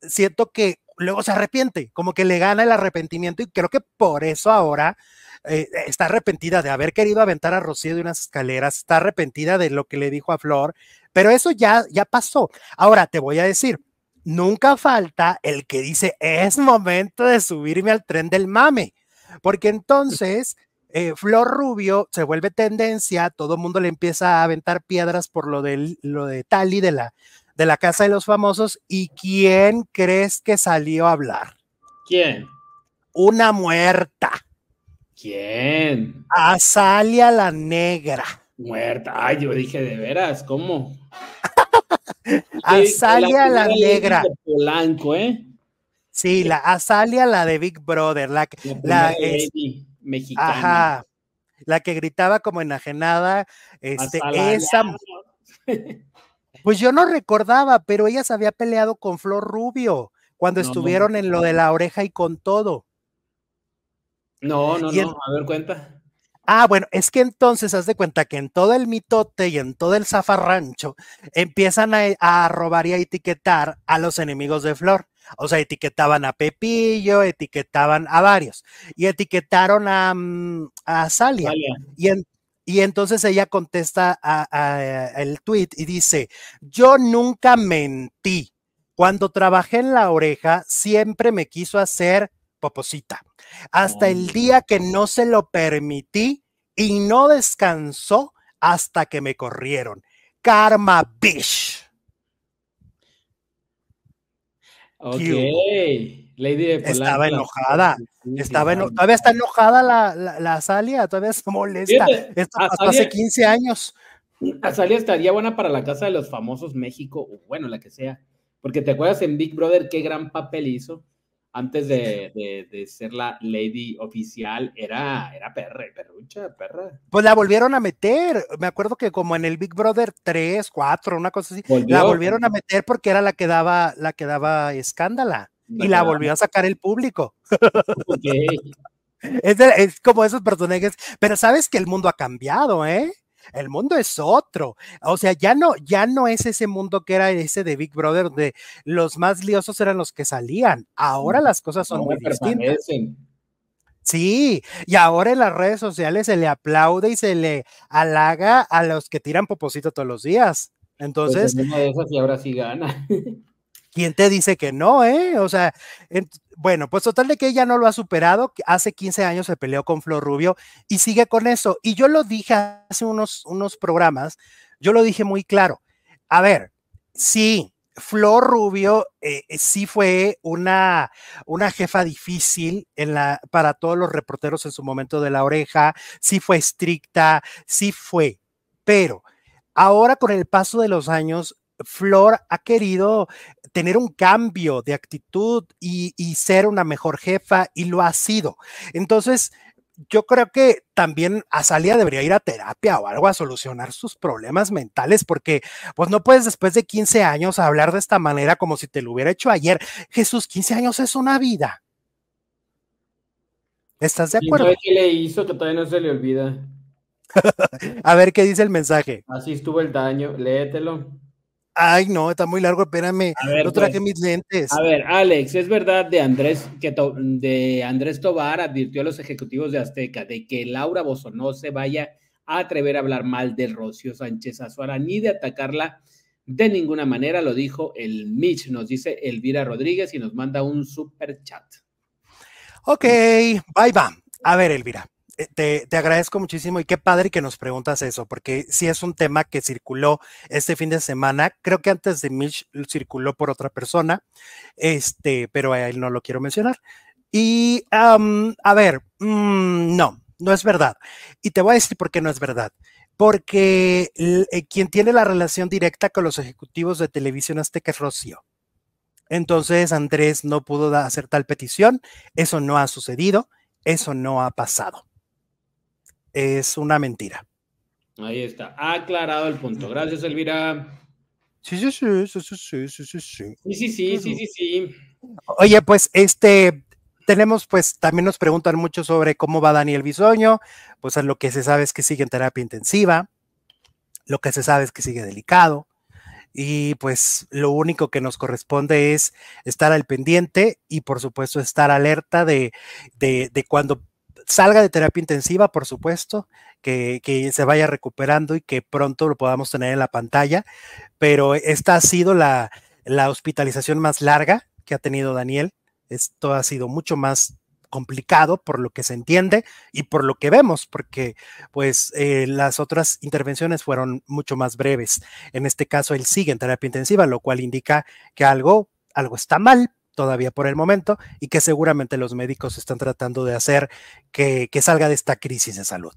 siento que luego se arrepiente, como que le gana el arrepentimiento y creo que por eso ahora eh, está arrepentida de haber querido aventar a Rocío de unas escaleras, está arrepentida de lo que le dijo a Flor, pero eso ya, ya pasó. Ahora te voy a decir, nunca falta el que dice, es momento de subirme al tren del mame, porque entonces... Eh, Flor Rubio se vuelve tendencia, todo el mundo le empieza a aventar piedras por lo de, lo de Tali, de la, de la Casa de los Famosos. ¿Y quién crees que salió a hablar? ¿Quién? Una muerta. ¿Quién? Azalia la Negra. Muerta. Ay, yo dije, ¿de veras? ¿Cómo? Azalia la, la Negra. Polanco, ¿eh? Sí, la Azalia, la de Big Brother, la, la, la es, mexicana. Ajá, la que gritaba como enajenada, este, esa. Pues yo no recordaba, pero ella se había peleado con Flor Rubio cuando no, estuvieron no. en lo de la oreja y con todo. No, no, no, a ver, cuenta. Ah, bueno, es que entonces haz de cuenta que en todo el mitote y en todo el zafarrancho empiezan a, a robar y a etiquetar a los enemigos de Flor. O sea, etiquetaban a Pepillo, etiquetaban a varios y etiquetaron a, mm, a Salia. Salia. Y, en, y entonces ella contesta a, el tweet y dice, yo nunca mentí. Cuando trabajé en la oreja, siempre me quiso hacer poposita. Hasta el día que no se lo permití y no descansó hasta que me corrieron. Karma Bish. Ok. Lady de Polanco. Estaba enojada. Estaba eno todavía está enojada la, la, la Salia, todavía se molesta. Fíjate, Esto pasó hace 15 años. Azalia estaría buena para la casa de los famosos México, o bueno, la que sea. Porque te acuerdas en Big Brother qué gran papel hizo. Antes de, ser la lady oficial, era, era perra, perrucha, perra. Pues la volvieron a meter. Me acuerdo que como en el Big Brother 3, 4, una cosa así, la volvieron a meter porque era la que daba, la que daba escándala. y la volvió a sacar el público. es, es como esos personajes. Pero sabes que el mundo ha cambiado, ¿eh? El mundo es otro. O sea, ya no, ya no es ese mundo que era ese de Big Brother, donde los más liosos eran los que salían. Ahora las cosas son muy distintas. Sí, y ahora en las redes sociales se le aplaude y se le halaga a los que tiran poposito todos los días. Pues Entonces. y ahora sí gana. ¿Quién te dice que no, eh? O sea, bueno, pues total de que ella no lo ha superado. Hace 15 años se peleó con Flor Rubio y sigue con eso. Y yo lo dije hace unos, unos programas, yo lo dije muy claro. A ver, sí, Flor Rubio eh, eh, sí fue una, una jefa difícil en la, para todos los reporteros en su momento de la oreja, sí fue estricta, sí fue, pero ahora con el paso de los años, Flor ha querido tener un cambio de actitud y, ser una mejor jefa y lo ha sido. Entonces, yo creo que también Azalia debería ir a terapia o algo a solucionar sus problemas mentales, porque pues no puedes después de 15 años hablar de esta manera como si te lo hubiera hecho ayer. Jesús, 15 años es una vida. ¿Estás de acuerdo? ¿Qué le hizo que todavía no se le olvida? a ver qué dice el mensaje. Así estuvo el daño, léetelo. Ay, no, está muy largo, espérame. no traje pues, mis lentes. A ver, Alex, es verdad de Andrés que de Andrés Tobar advirtió a los ejecutivos de Azteca de que Laura Bozo no se vaya a atrever a hablar mal de Rocío Sánchez Azuara ni de atacarla de ninguna manera, lo dijo el Mitch, nos dice Elvira Rodríguez y nos manda un super chat. Ok, bye, va. A ver, Elvira, eh, te, agradezco muchísimo y qué padre que nos preguntas eso, porque sí es un tema que circuló este fin de semana. Creo que antes de Mitch circuló por otra persona, este, pero a él no lo quiero mencionar. Y a ver, mm, no, no es verdad. Y te voy a decir por qué no es verdad. Porque eh, quien tiene la relación directa con los ejecutivos de televisión azteca es Rocío. Entonces Andrés no pudo hacer tal petición, eso no ha sucedido, eso no ha pasado es una mentira. Ahí está, aclarado el punto. Gracias, Elvira. Sí, sí, sí, sí, sí, sí, sí, sí. Sí, sí, sí, sí, sí, sí. Oye, pues este, tenemos, pues también nos preguntan mucho sobre cómo va Daniel Bisoño, pues lo que se sabe es que sigue en terapia intensiva, lo que se sabe es que sigue delicado, y pues lo único que nos corresponde es estar al pendiente y por supuesto estar alerta de, de, de cuando salga de terapia intensiva, por supuesto, que, se vaya recuperando y que pronto lo podamos tener en la pantalla, pero esta ha sido la, hospitalización más larga que ha tenido Daniel. Esto ha sido mucho más complicado por lo que se entiende y por lo que vemos, porque pues eh, las otras intervenciones fueron mucho más breves. En este caso, él sigue en terapia intensiva, lo cual indica que algo, algo está mal, todavía por el momento y que seguramente los médicos están tratando de hacer que, salga de esta crisis de salud.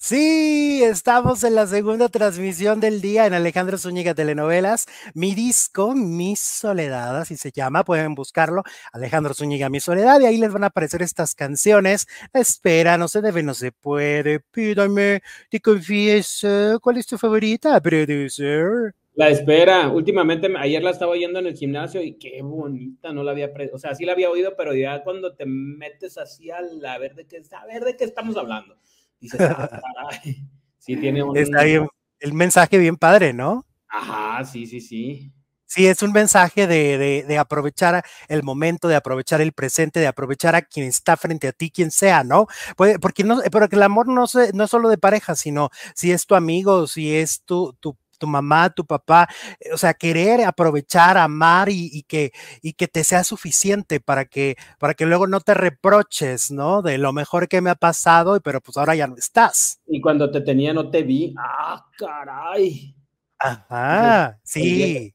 Sí, estamos en la segunda transmisión del día en Alejandro Zúñiga Telenovelas. Mi disco, Mi Soledad, así se llama, pueden buscarlo. Alejandro Zúñiga, Mi Soledad, y ahí les van a aparecer estas canciones. Espera, no se debe, no se puede. Pídame, te confieso. ¿Cuál es tu favorita, producer? La espera, últimamente, ayer la estaba oyendo en el gimnasio y qué bonita, no la había, o sea, sí la había oído, pero ya cuando te metes así a la ver de qué, a ver de qué estamos hablando, dices, ah, sí tiene un... Está bien, el mensaje bien padre, ¿no? Ajá, sí, sí, sí. Sí, es un mensaje de, de, aprovechar el momento, de aprovechar el presente, de aprovechar a quien está frente a ti, quien sea, ¿no? porque no, porque el amor no, no es solo de pareja, sino si es tu amigo, si es tu, tu tu mamá, tu papá, eh, o sea, querer aprovechar, amar y, que, y que te sea suficiente para que, para que luego no te reproches, ¿no? De lo mejor que me ha pasado, pero pues ahora ya no estás. Y cuando te tenía no te vi, ah, caray. Ajá, sí.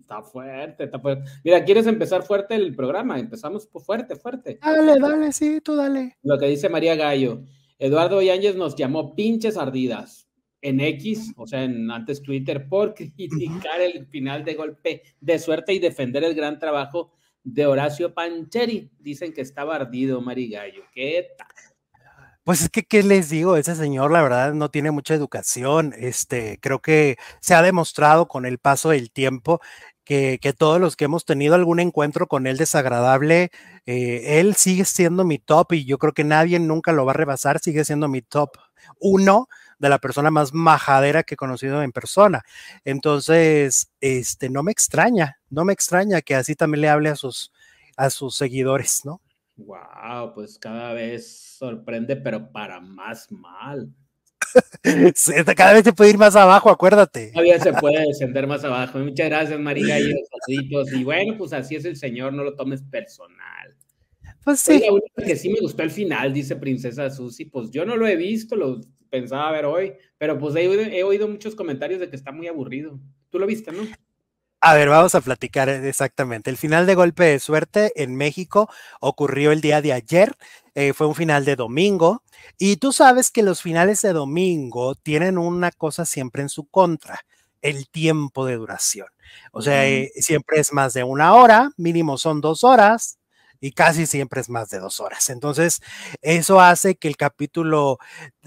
Está fuerte, está fuerte. Mira, ¿quieres empezar fuerte el programa? Empezamos fuerte, fuerte. Dale, dale, sí, tú dale. Lo que dice María Gallo. Eduardo Yáñez nos llamó pinches ardidas en X, o sea, en antes Twitter, por criticar el final de golpe de suerte y defender el gran trabajo de Horacio Pancheri. Dicen que estaba ardido Marigallo. ¿Qué tal? Pues es que, ¿qué les digo? Ese señor, la verdad, no tiene mucha educación. Este, creo que se ha demostrado con el paso del tiempo que, que todos los que hemos tenido algún encuentro con él desagradable, eh, él sigue siendo mi top y yo creo que nadie nunca lo va a rebasar, sigue siendo mi top uno de la persona más majadera que he conocido en persona. Entonces, este, no me extraña, no me extraña que así también le hable a sus, a sus seguidores, ¿no? Wow, pues cada vez sorprende, pero para más mal. cada vez se puede ir más abajo, acuérdate. Todavía se puede descender más abajo. Muchas gracias, María y los Y bueno, pues así es el señor, no lo tomes personal. Pues sí. La única que sí me gustó el final, dice Princesa Susi. Pues yo no lo he visto, lo pensaba ver hoy, pero pues he oído, muchos comentarios de que está muy aburrido. Tú lo viste, ¿no? A ver, vamos a platicar exactamente. El final de golpe de suerte en México ocurrió el día de ayer. Eh, fue un final de domingo. Y tú sabes que los finales de domingo tienen una cosa siempre en su contra, el tiempo de duración. O sea, eh, siempre es más de una hora, mínimo son dos horas, y casi siempre es más de dos horas. Entonces, eso hace que el capítulo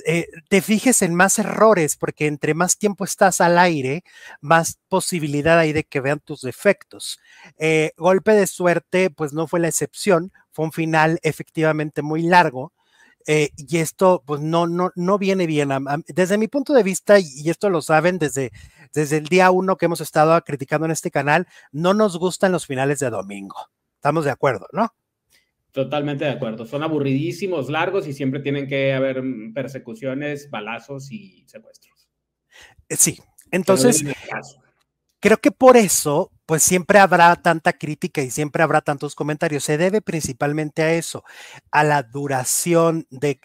eh, te fijes en más errores, porque entre más tiempo estás al aire, más posibilidad hay de que vean tus defectos. Eh, golpe de suerte, pues no fue la excepción, fue un final efectivamente muy largo. Eh, y esto, pues no, no, no viene bien. Desde mi punto de vista, y esto lo saben desde, desde el día uno que hemos estado criticando en este canal, no nos gustan los finales de domingo. Estamos de acuerdo, ¿no? Totalmente de acuerdo. Son aburridísimos, largos y siempre tienen que haber mm, persecuciones, balazos y secuestros. Eh, sí, entonces creo que por eso, pues siempre habrá tanta crítica y siempre habrá tantos comentarios. Se debe principalmente a eso, a la duración de,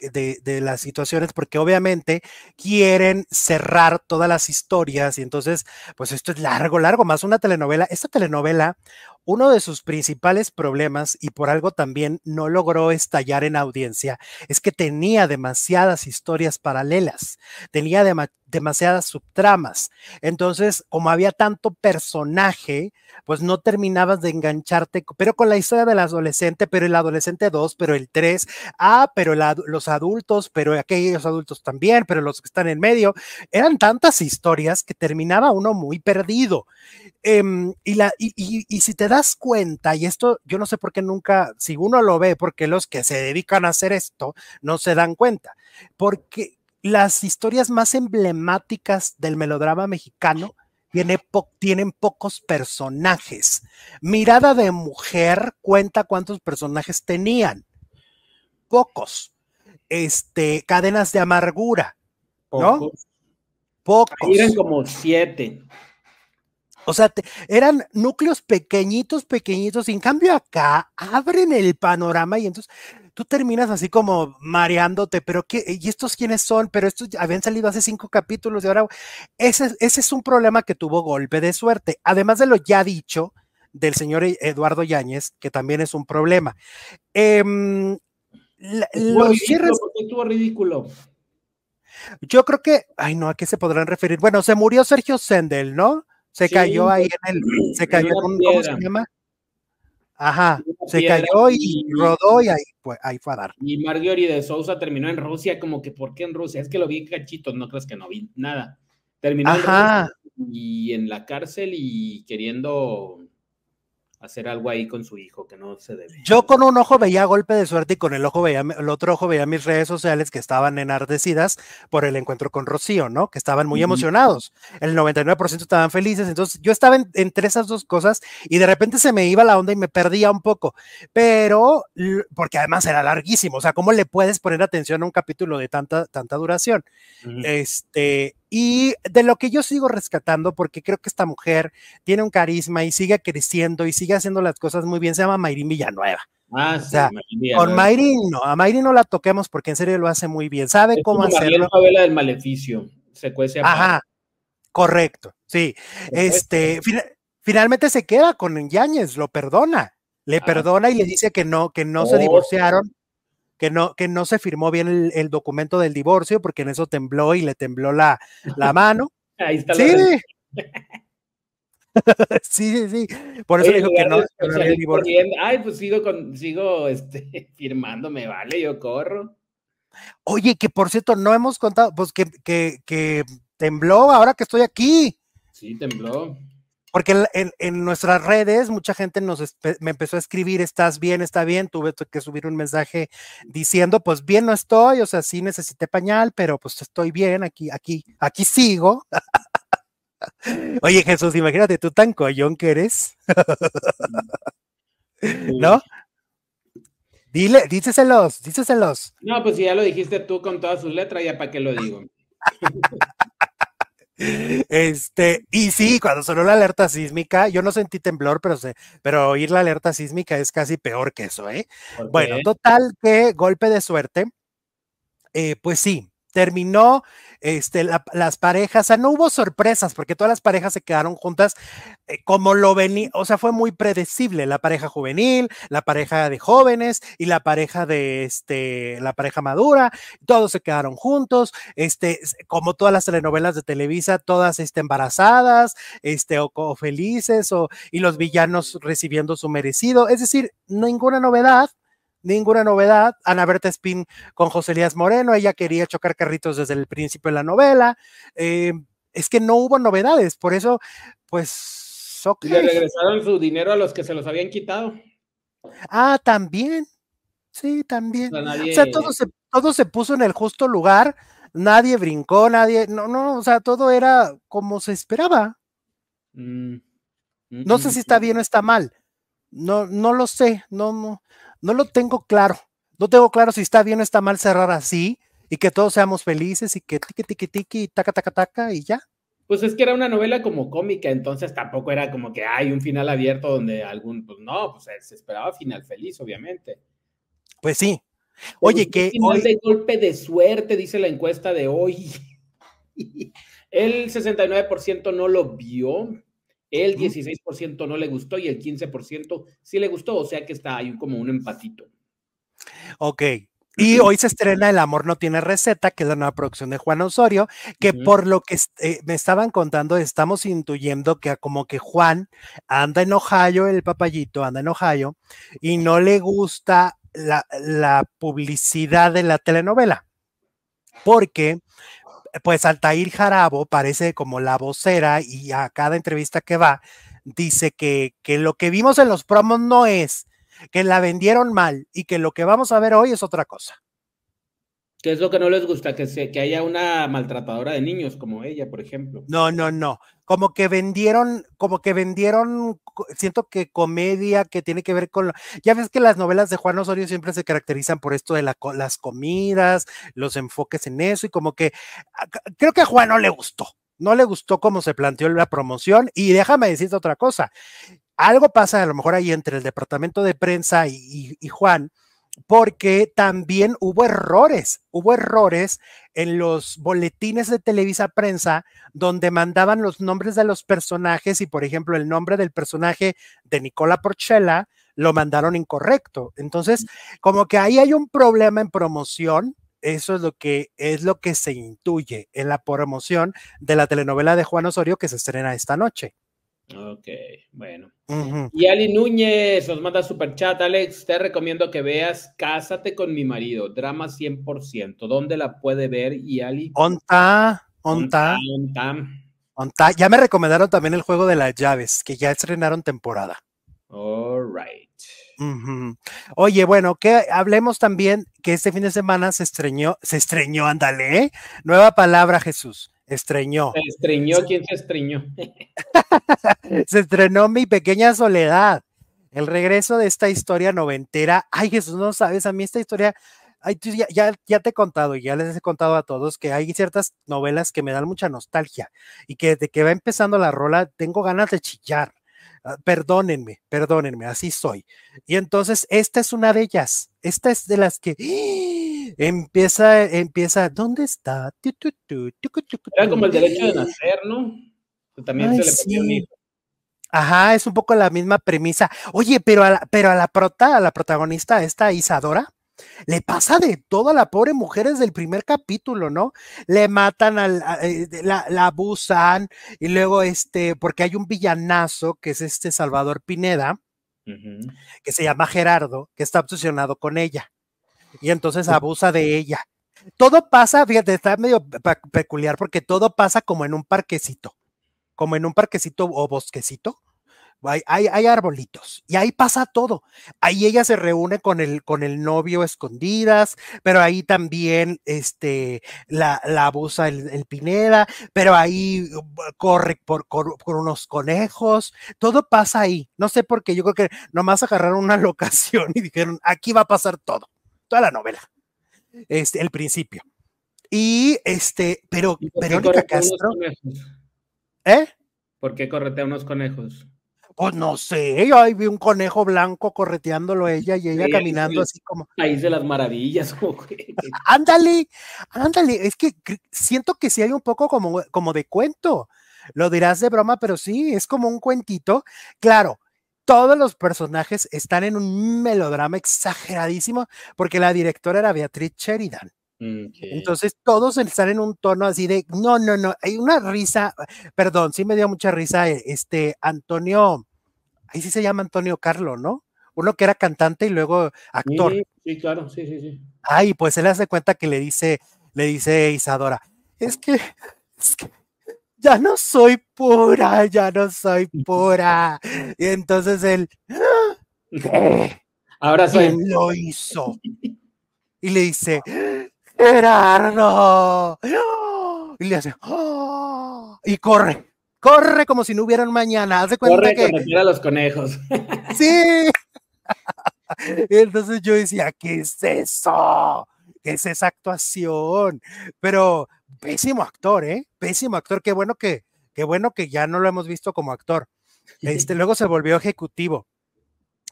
las situaciones, porque obviamente quieren cerrar todas las historias y entonces, pues esto es largo, largo, más una telenovela. Esta telenovela uno de sus principales problemas, y por algo también no logró estallar en audiencia, es que tenía demasiadas historias paralelas, tenía demasiadas subtramas. Entonces, como había tanto personaje, pues no terminabas de engancharte, pero con la historia del adolescente, pero el adolescente 2, pero el 3, ah, pero los adultos, pero aquellos adultos también, pero los que están en medio, eran tantas historias que terminaba uno muy perdido. Em, y, la, y, si te das cuenta, y esto yo no sé por qué nunca, si uno lo ve, porque los que se dedican a hacer esto no se dan cuenta, porque las historias más emblemáticas del melodrama mexicano tienen pocos personajes. Mirada de mujer cuenta cuántos personajes tenían. Pocos. Este, cadenas de amargura, ¿no? Pocos. Pocos. eran como siete. O sea, eran núcleos pequeñitos, pequeñitos, y en cambio acá abren el panorama y entonces tú terminas así como mareándote, pero ¿qué? ¿Y estos quiénes son? Pero estos habían salido hace cinco capítulos y ahora ese, ese es un problema que tuvo golpe de suerte. Además de lo ya dicho del señor e-, Eduardo Yáñez, que también es un problema. Eh, los cierres... estuvo ridículo? Yo creo que, ay no, ¿a qué se podrán referir? Bueno, se murió Sergio Sendel, ¿no? Se cayó ahí en el, se cayó en un, ¿cómo se llama? Ajá, se cayó y, rodó y ahí fue, ahí fue a dar. Y Marjorie de Sousa terminó en Rusia, como que ¿por qué en Rusia? Es que lo vi cachito, no crees que no vi nada. Terminó y en la cárcel y queriendo hacer algo ahí con su hijo que no se debe. Yo con un ojo veía golpe de suerte y con el ojo veía, el otro ojo veía mis redes sociales que estaban enardecidas por el encuentro con Rocío, ¿no? Que estaban muy emocionados. El 99% estaban felices. Entonces yo estaba entre esas dos cosas y de repente se me iba la onda y me perdía un poco. Pero, porque además era larguísimo. O sea, ¿cómo le puedes poner atención a un capítulo de tanta, tanta duración? Este, y de lo que yo sigo rescatando, porque creo que esta mujer tiene un carisma y sigue creciendo y sigue haciendo las cosas muy bien, se llama Mayrín Villanueva. Ah, sí, con Mayrín no, a Mayrín no la toquemos porque en serio lo hace muy bien, sabe cómo hacerlo. La novela del maleficio, se cuece Ajá, correcto, sí. Este, finalmente se queda con Yáñez, lo perdona, le ah. perdona y le dice que no, que no se oh, divorciaron que no, que no se firmó bien el, documento del divorcio, porque en eso tembló y le tembló la, la mano. Ahí está sí. sí, sí, sí. Por eso Oye, dijo que no. salir divorcio. corriendo, Ay, pues sigo, con, sigo este, firmando, me vale, yo corro. Oye, que por cierto, no hemos contado, pues que, que, que tembló ahora que estoy aquí. Sí, tembló. Porque en, en- en nuestras redes mucha gente nos me empezó a escribir, ¿estás bien? ¿Está bien? Tuve que subir un mensaje diciendo, pues bien no estoy, o sea, sí necesité pañal, pero pues estoy bien, aquí, aquí, aquí sigo. Oye, Jesús, imagínate tú tan collón que eres, ¿no? Dile, díceselos, díceselos. No, pues si ya lo dijiste tú con todas sus letras, ya para qué lo digo. Este, y sí, cuando sonó la alerta sísmica, yo no sentí temblor, pero, se, pero oír la alerta sísmica es casi peor que eso, ¿eh? ¿Por Bueno, total que golpe de suerte, eh, pues sí, terminó este, la- las parejas, o sea, no hubo sorpresas porque todas las parejas se quedaron juntas eh, como lo venía, o sea, fue muy predecible, la pareja juvenil, la pareja de jóvenes y la pareja de, este, la pareja madura, todos se quedaron juntos, este, como todas las telenovelas de Televisa, todas este, embarazadas, este, o, o felices, o, y los villanos recibiendo su merecido, es decir, ninguna novedad, ninguna novedad. Ana Berta Spin con José Elías Moreno, ella quería chocar carritos desde el principio de la novela. eh, es que no hubo novedades, por eso, pues, ok. Y le regresaron su dinero a los que se los habían quitado. Ah, también. Sí, también. O sea, nadie. O sea, todo se, todo se puso en el justo lugar, nadie brincó, nadie, no, no, o sea, todo era como se esperaba. Mm, mm, No sé si está bien o está mal. No, no lo sé, no, no, no lo tengo claro. No tengo claro si está bien o está mal cerrar así y que todos seamos felices y que tiqui, tiqui, tiqui, taca, taca, taca y ya. Pues es que era una novela como cómica, entonces tampoco era como que hay un final abierto donde algún, pues no, pues se esperaba final feliz, obviamente. Pues sí. Oye, que final hoy, de golpe de suerte, dice la encuesta de hoy. El 69% no lo vio, el Ujú. 16% no le gustó y el 15% sí le gustó, o sea que está ahí como un empatito. ok. Y hoy se estrena El amor no tiene receta, que es la nueva producción de Juan Osorio, que por lo que eh, me estaban contando, estamos intuyendo que como que Juan anda en Ohio, el papayito anda en Ohio, y no le gusta la, la publicidad de la telenovela. Porque, pues, Altair Jarabo parece como la vocera y a cada entrevista que va, dice que, que lo que vimos en los promos no es, que la vendieron mal y que lo que vamos a ver hoy es otra cosa. ¿Qué es lo que no les gusta? Que, se, que haya una maltratadora de niños como ella, por ejemplo. No, no, no. Como que vendieron, como que vendieron, siento que comedia que tiene que ver con, lo- ya ves que las novelas de Juan Osorio siempre se caracterizan por esto de la las comidas, los enfoques en eso y como que a- ca- creo que a Juan no le gustó, no le gustó cómo se planteó la promoción y déjame decirte otra cosa, algo pasa a lo mejor ahí entre el departamento de prensa y- y Juan, porque también hubo errores, hubo errores en los boletines de Televisa Prensa donde mandaban los nombres de los personajes y, por ejemplo, el nombre del personaje de Nicola Porchela lo mandaron incorrecto. Entonces, como que ahí hay un problema en promoción. Eso es lo que es lo que se intuye en la promoción de la telenovela de Juan Osorio que se estrena esta noche. Ok, bueno. Y Ali Núñez nos manda super chat. Alex, te recomiendo que veas Cásate con mi marido, drama 100%. ¿Dónde la puede ver? Y Ali. Onta, onta, Onta. onta. Ya me recomendaron también el juego de las llaves, que ya estrenaron temporada. All right. Oye, bueno, que hablemos también que este fin de semana se estreñó, se estreñó, ándale, ¿eh? Nueva palabra, Jesús, estreñó. Se estreñó, ¿quién se estreñó? Se estrenó Mi Pequeña Soledad, el regreso de esta historia noventera. Ay, Jesús, no sabes, a mí esta historia, ay, ya, ya, ya te he contado, y ya les he contado a todos que hay ciertas novelas que me dan mucha nostalgia y que desde que va empezando la rola tengo ganas de chillar. Ah, Perdónenme, perdónenme, así soy. Y entonces esta es una de ellas. Esta es de las que empieza, empieza, ¿dónde está? Tu, tu, tu, tucu, tucu, Era como el derecho de nacer, ¿no? Que También Ay, se le un hijo. Ajá, es un poco la misma premisa. Oye, pero a la, pero a la prota, a la protagonista, esta Isadora, le pasa de todo a la pobre mujer desde el primer capítulo, ¿no? Le matan al, eh, la, la, abusan y luego este, porque hay un villanazo que es este Salvador Pineda, que se llama Gerardo, que está obsesionado con ella y entonces abusa de ella. Todo pasa, fíjate, está medio peculiar porque todo pasa como en un parquecito, como en un parquecito o bosquecito hay, arbolitos y ahí pasa todo. Ahí ella se reúne con el, con el novio escondidas, pero ahí también este, la, la abusa el, Pineda, pero ahí uh, corre por, unos conejos. Todo pasa ahí. No sé por qué, yo creo que nomás agarraron una locación y dijeron, aquí va a pasar todo, toda la novela. Este, el principio. Y este, pero Verónica Castro. ¿Eh? ¿Por qué corretea unos conejos? Pues no sé, yo ahí vi un conejo blanco correteándolo ella y ella caminando así como. País de las maravillas. ándale, ándale, es que siento que sí hay un poco como, como de cuento. Lo dirás de broma, pero sí, es como un cuentito. Claro, todos los personajes están en un melodrama exageradísimo porque la directora era Beatriz Sheridan. Entonces todos están en un tono así de, no, no, no, hay una risa, perdón, sí me dio mucha risa eh, este Antonio, ahí sí se llama Antonio Carlo, ¿no? Uno que era cantante y luego actor. Sí, claro, sí, sí, sí. Ay, pues él hace cuenta que le dice, le dice Isadora, es que, es que ya no soy pura, ya no soy pura. Y entonces él, ¿qué? Ahora soy. ¿Quién lo hizo? Y le dice, Gerardo. Y le hace, ¡Oh! y corre, corre como si no hubiera un mañana. Hace cuenta corre que. a los conejos. Sí. Entonces yo decía, ¿qué es eso? ¿Qué es esa actuación? Pero pésimo actor, ¿eh? Pésimo actor. Qué bueno que, qué bueno que ya no lo hemos visto como actor. Este, luego se volvió ejecutivo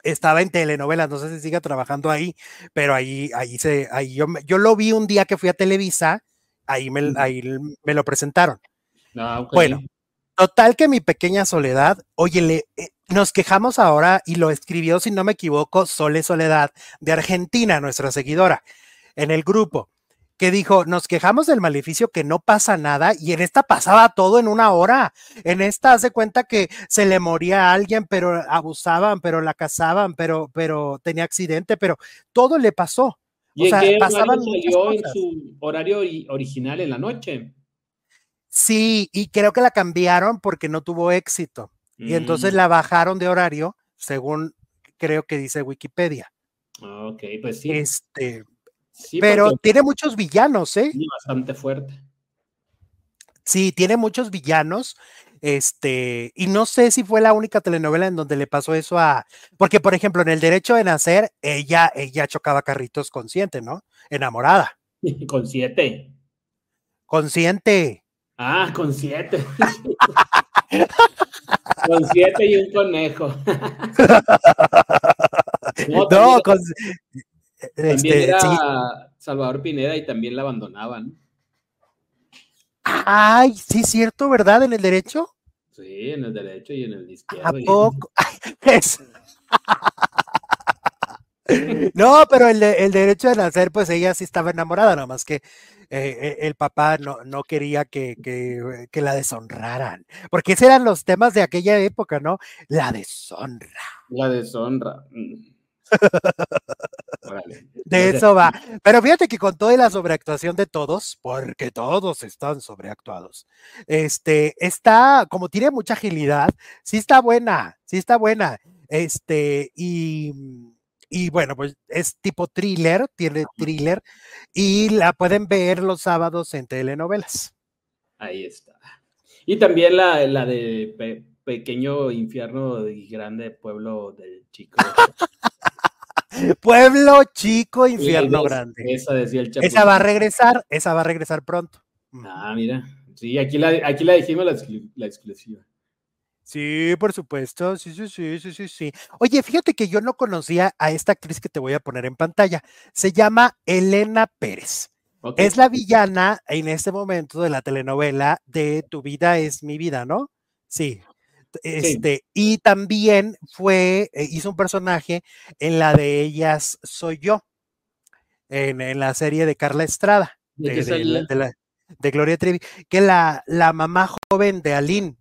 estaba en telenovelas, no sé si siga trabajando ahí, pero ahí, ahí se, ahí yo, yo lo vi un día que fui a Televisa, ahí me, ahí me lo presentaron. Ah, bueno, total que mi pequeña soledad, oye, eh, nos quejamos ahora y lo escribió, si no me equivoco, Sole Soledad de Argentina, nuestra seguidora, en el grupo que dijo, nos quejamos del maleficio que no pasa nada y en esta pasaba todo en una hora. En esta hace cuenta que se le moría a alguien, pero abusaban, pero la cazaban, pero, pero tenía accidente, pero todo le pasó. ¿Y o sea, qué pasaban salió en su horario original en la noche? Sí, y creo que la cambiaron porque no tuvo éxito. Y entonces mm. la bajaron de horario, según creo que dice Wikipedia. Ah, ok, pues sí. Este, pero tiene muchos villanos, ¿eh? Bastante fuerte. Sí, tiene muchos villanos. Este, y no sé si fue la única telenovela en donde le pasó eso a. Porque, por ejemplo, en El Derecho de Nacer, ella, ella chocaba carritos consciente, ¿no? Enamorada. Con siete. Consciente. Ah, con siete. con siete y un conejo. no, con, también este, era Salvador Pineda y también la abandonaban. Ay, sí, cierto, ¿verdad? ¿En el derecho? Sí, en el derecho y en el izquierdo. ¿A poco? no, pero el, el, derecho de nacer, pues ella sí estaba enamorada, nada más que eh, eh, el papá no, no quería que, que, que, la deshonraran, porque esos eran los temas de aquella época, ¿no? La deshonra. La deshonra. De eso va. Pero fíjate que con toda la sobreactuación de todos, porque todos están sobreactuados, este, está, como tiene mucha agilidad, sí está buena, sí está buena. Este, y, y bueno, pues es tipo thriller, tiene thriller, y la pueden ver los sábados en telenovelas. Ahí está. Y también la, la de Pequeño Infierno y Grande Pueblo del Chico. Pueblo chico, infierno grande. Esa decía el Esa va a regresar, esa va a regresar pronto. Ah, mira. Sí, aquí la, aquí la dijimos la, exclusiva. Sí, por supuesto. Sí, sí, sí, sí, sí, sí. Oye, fíjate que yo no conocía a esta actriz que te voy a poner en pantalla. Se llama Elena Pérez. Es la villana en este momento de la telenovela de Tu vida es mi vida, ¿no? Sí. Este, y también fue, eh, hizo un personaje en la de Ellas Soy Yo. en, la serie de Carla Estrada, ¿De, de, qué de la- salía? de la- de Gloria Trevi, que la, la mamá joven de Aline,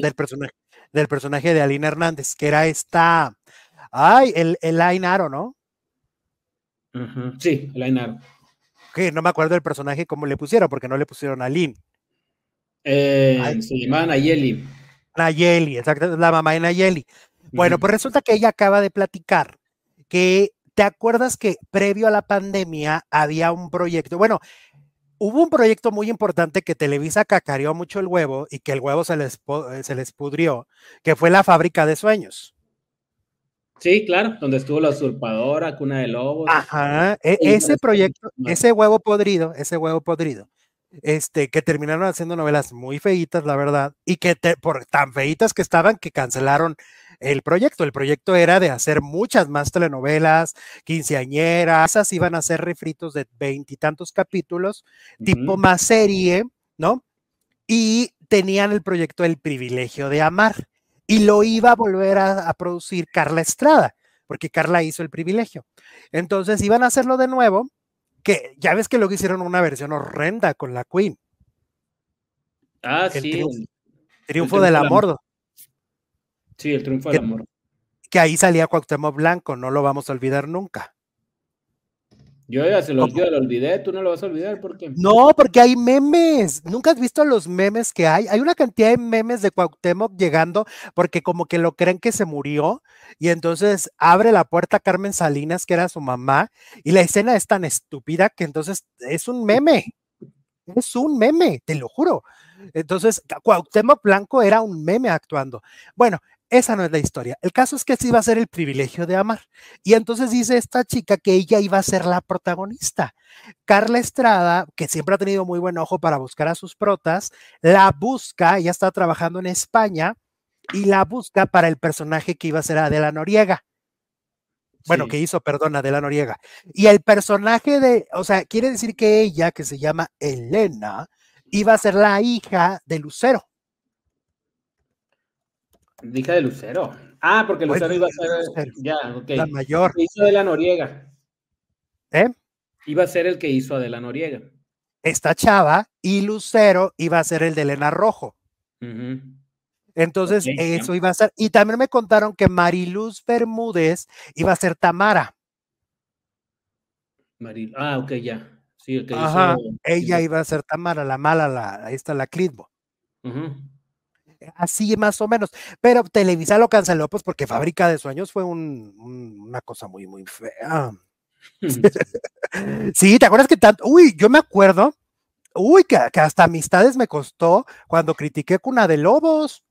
del, personaje, del personaje de Aline Hernández, que era esta, ay, el, el Ainaro, ¿no? Sí, el Ainar. Que no me acuerdo del personaje cómo le pusieron, porque no le pusieron a Aline. Eh, Ay. se llamaba Nayeli. Nayeli, exacto, la mamá de Nayeli. Bueno, pues resulta que ella acaba de platicar que, ¿te acuerdas que previo a la pandemia había un proyecto? Bueno, hubo un proyecto muy importante que Televisa cacareó mucho el huevo y que el huevo se les, eh, se les pudrió, que fue la fábrica de sueños. Sí, claro, donde estuvo la usurpadora, Cuna de Lobos. Ajá, e- ese proyecto, ese huevo podrido, ese huevo podrido, este, que terminaron haciendo novelas muy feitas, la verdad, y que te- por tan feitas que estaban que cancelaron el proyecto. El proyecto era de hacer muchas más telenovelas, quinceañeras, esas iban a ser refritos de veintitantos capítulos, tipo Ujú. más serie, ¿no? Y tenían el proyecto El privilegio de amar. Y lo iba a volver a, a producir Carla Estrada, porque Carla hizo el privilegio. Entonces iban a hacerlo de nuevo, que ya ves que luego hicieron una versión horrenda con la Queen, Ah, el sí. triunfo. el- Triunfo Triunfo del Amor, sí, el triunfo ¿Qué- del amor. que ahí salía Cuauhtémoc Blanco, no lo vamos a olvidar nunca. Yo ya se lo, yo lo olvidé, tú no lo vas a olvidar porque. No, porque hay memes. ¿Nunca has visto los memes que hay? Hay una cantidad de memes de Cuauhtémoc llegando porque como que lo creen que se murió y entonces abre la puerta Carmen Salinas, que era su mamá, y la escena es tan estúpida que entonces es un meme. Es un meme, te lo juro. Entonces, Cuauhtémoc Blanco era un meme actuando. Bueno, esa no es la historia. El caso es que sí iba a ser el privilegio de amar. Y entonces dice esta chica que ella iba a ser la protagonista. Carla Estrada, que siempre ha tenido muy buen ojo para buscar a sus protas, la busca, ella está trabajando en España y la busca para el personaje que iba a ser Adela Noriega. Bueno, Sí. que hizo, perdón, Adela Noriega. Y el personaje de, o sea, quiere decir que ella, que se llama Elena, iba a ser la hija de Lucero. Hija de Lucero. Ah, porque Bueno, Lucero iba a ser. Ya, la mayor. El que hizo de la Noriega. ¿eh? Iba a ser el que hizo de la Noriega. Esta chava y Lucero iba a ser el de Elena Rojo. Entonces, eso iba a ser. Y también me contaron que Mariluz Bermúdez iba a ser Tamara. Maril- Ah, ok, ya. Sí, el que Ajá, hizo. ella iba a ser Tamara, la mala, la, ahí está la Clitbo. Así más o menos. Pero Televisa lo canceló, pues porque Fábrica de Sueños fue un- un- una cosa muy, muy fea. Sí, ¿te acuerdas que tanto? Uy, yo me acuerdo. Uy, que, que hasta amistades me costó cuando critiqué Cuna de Lobos.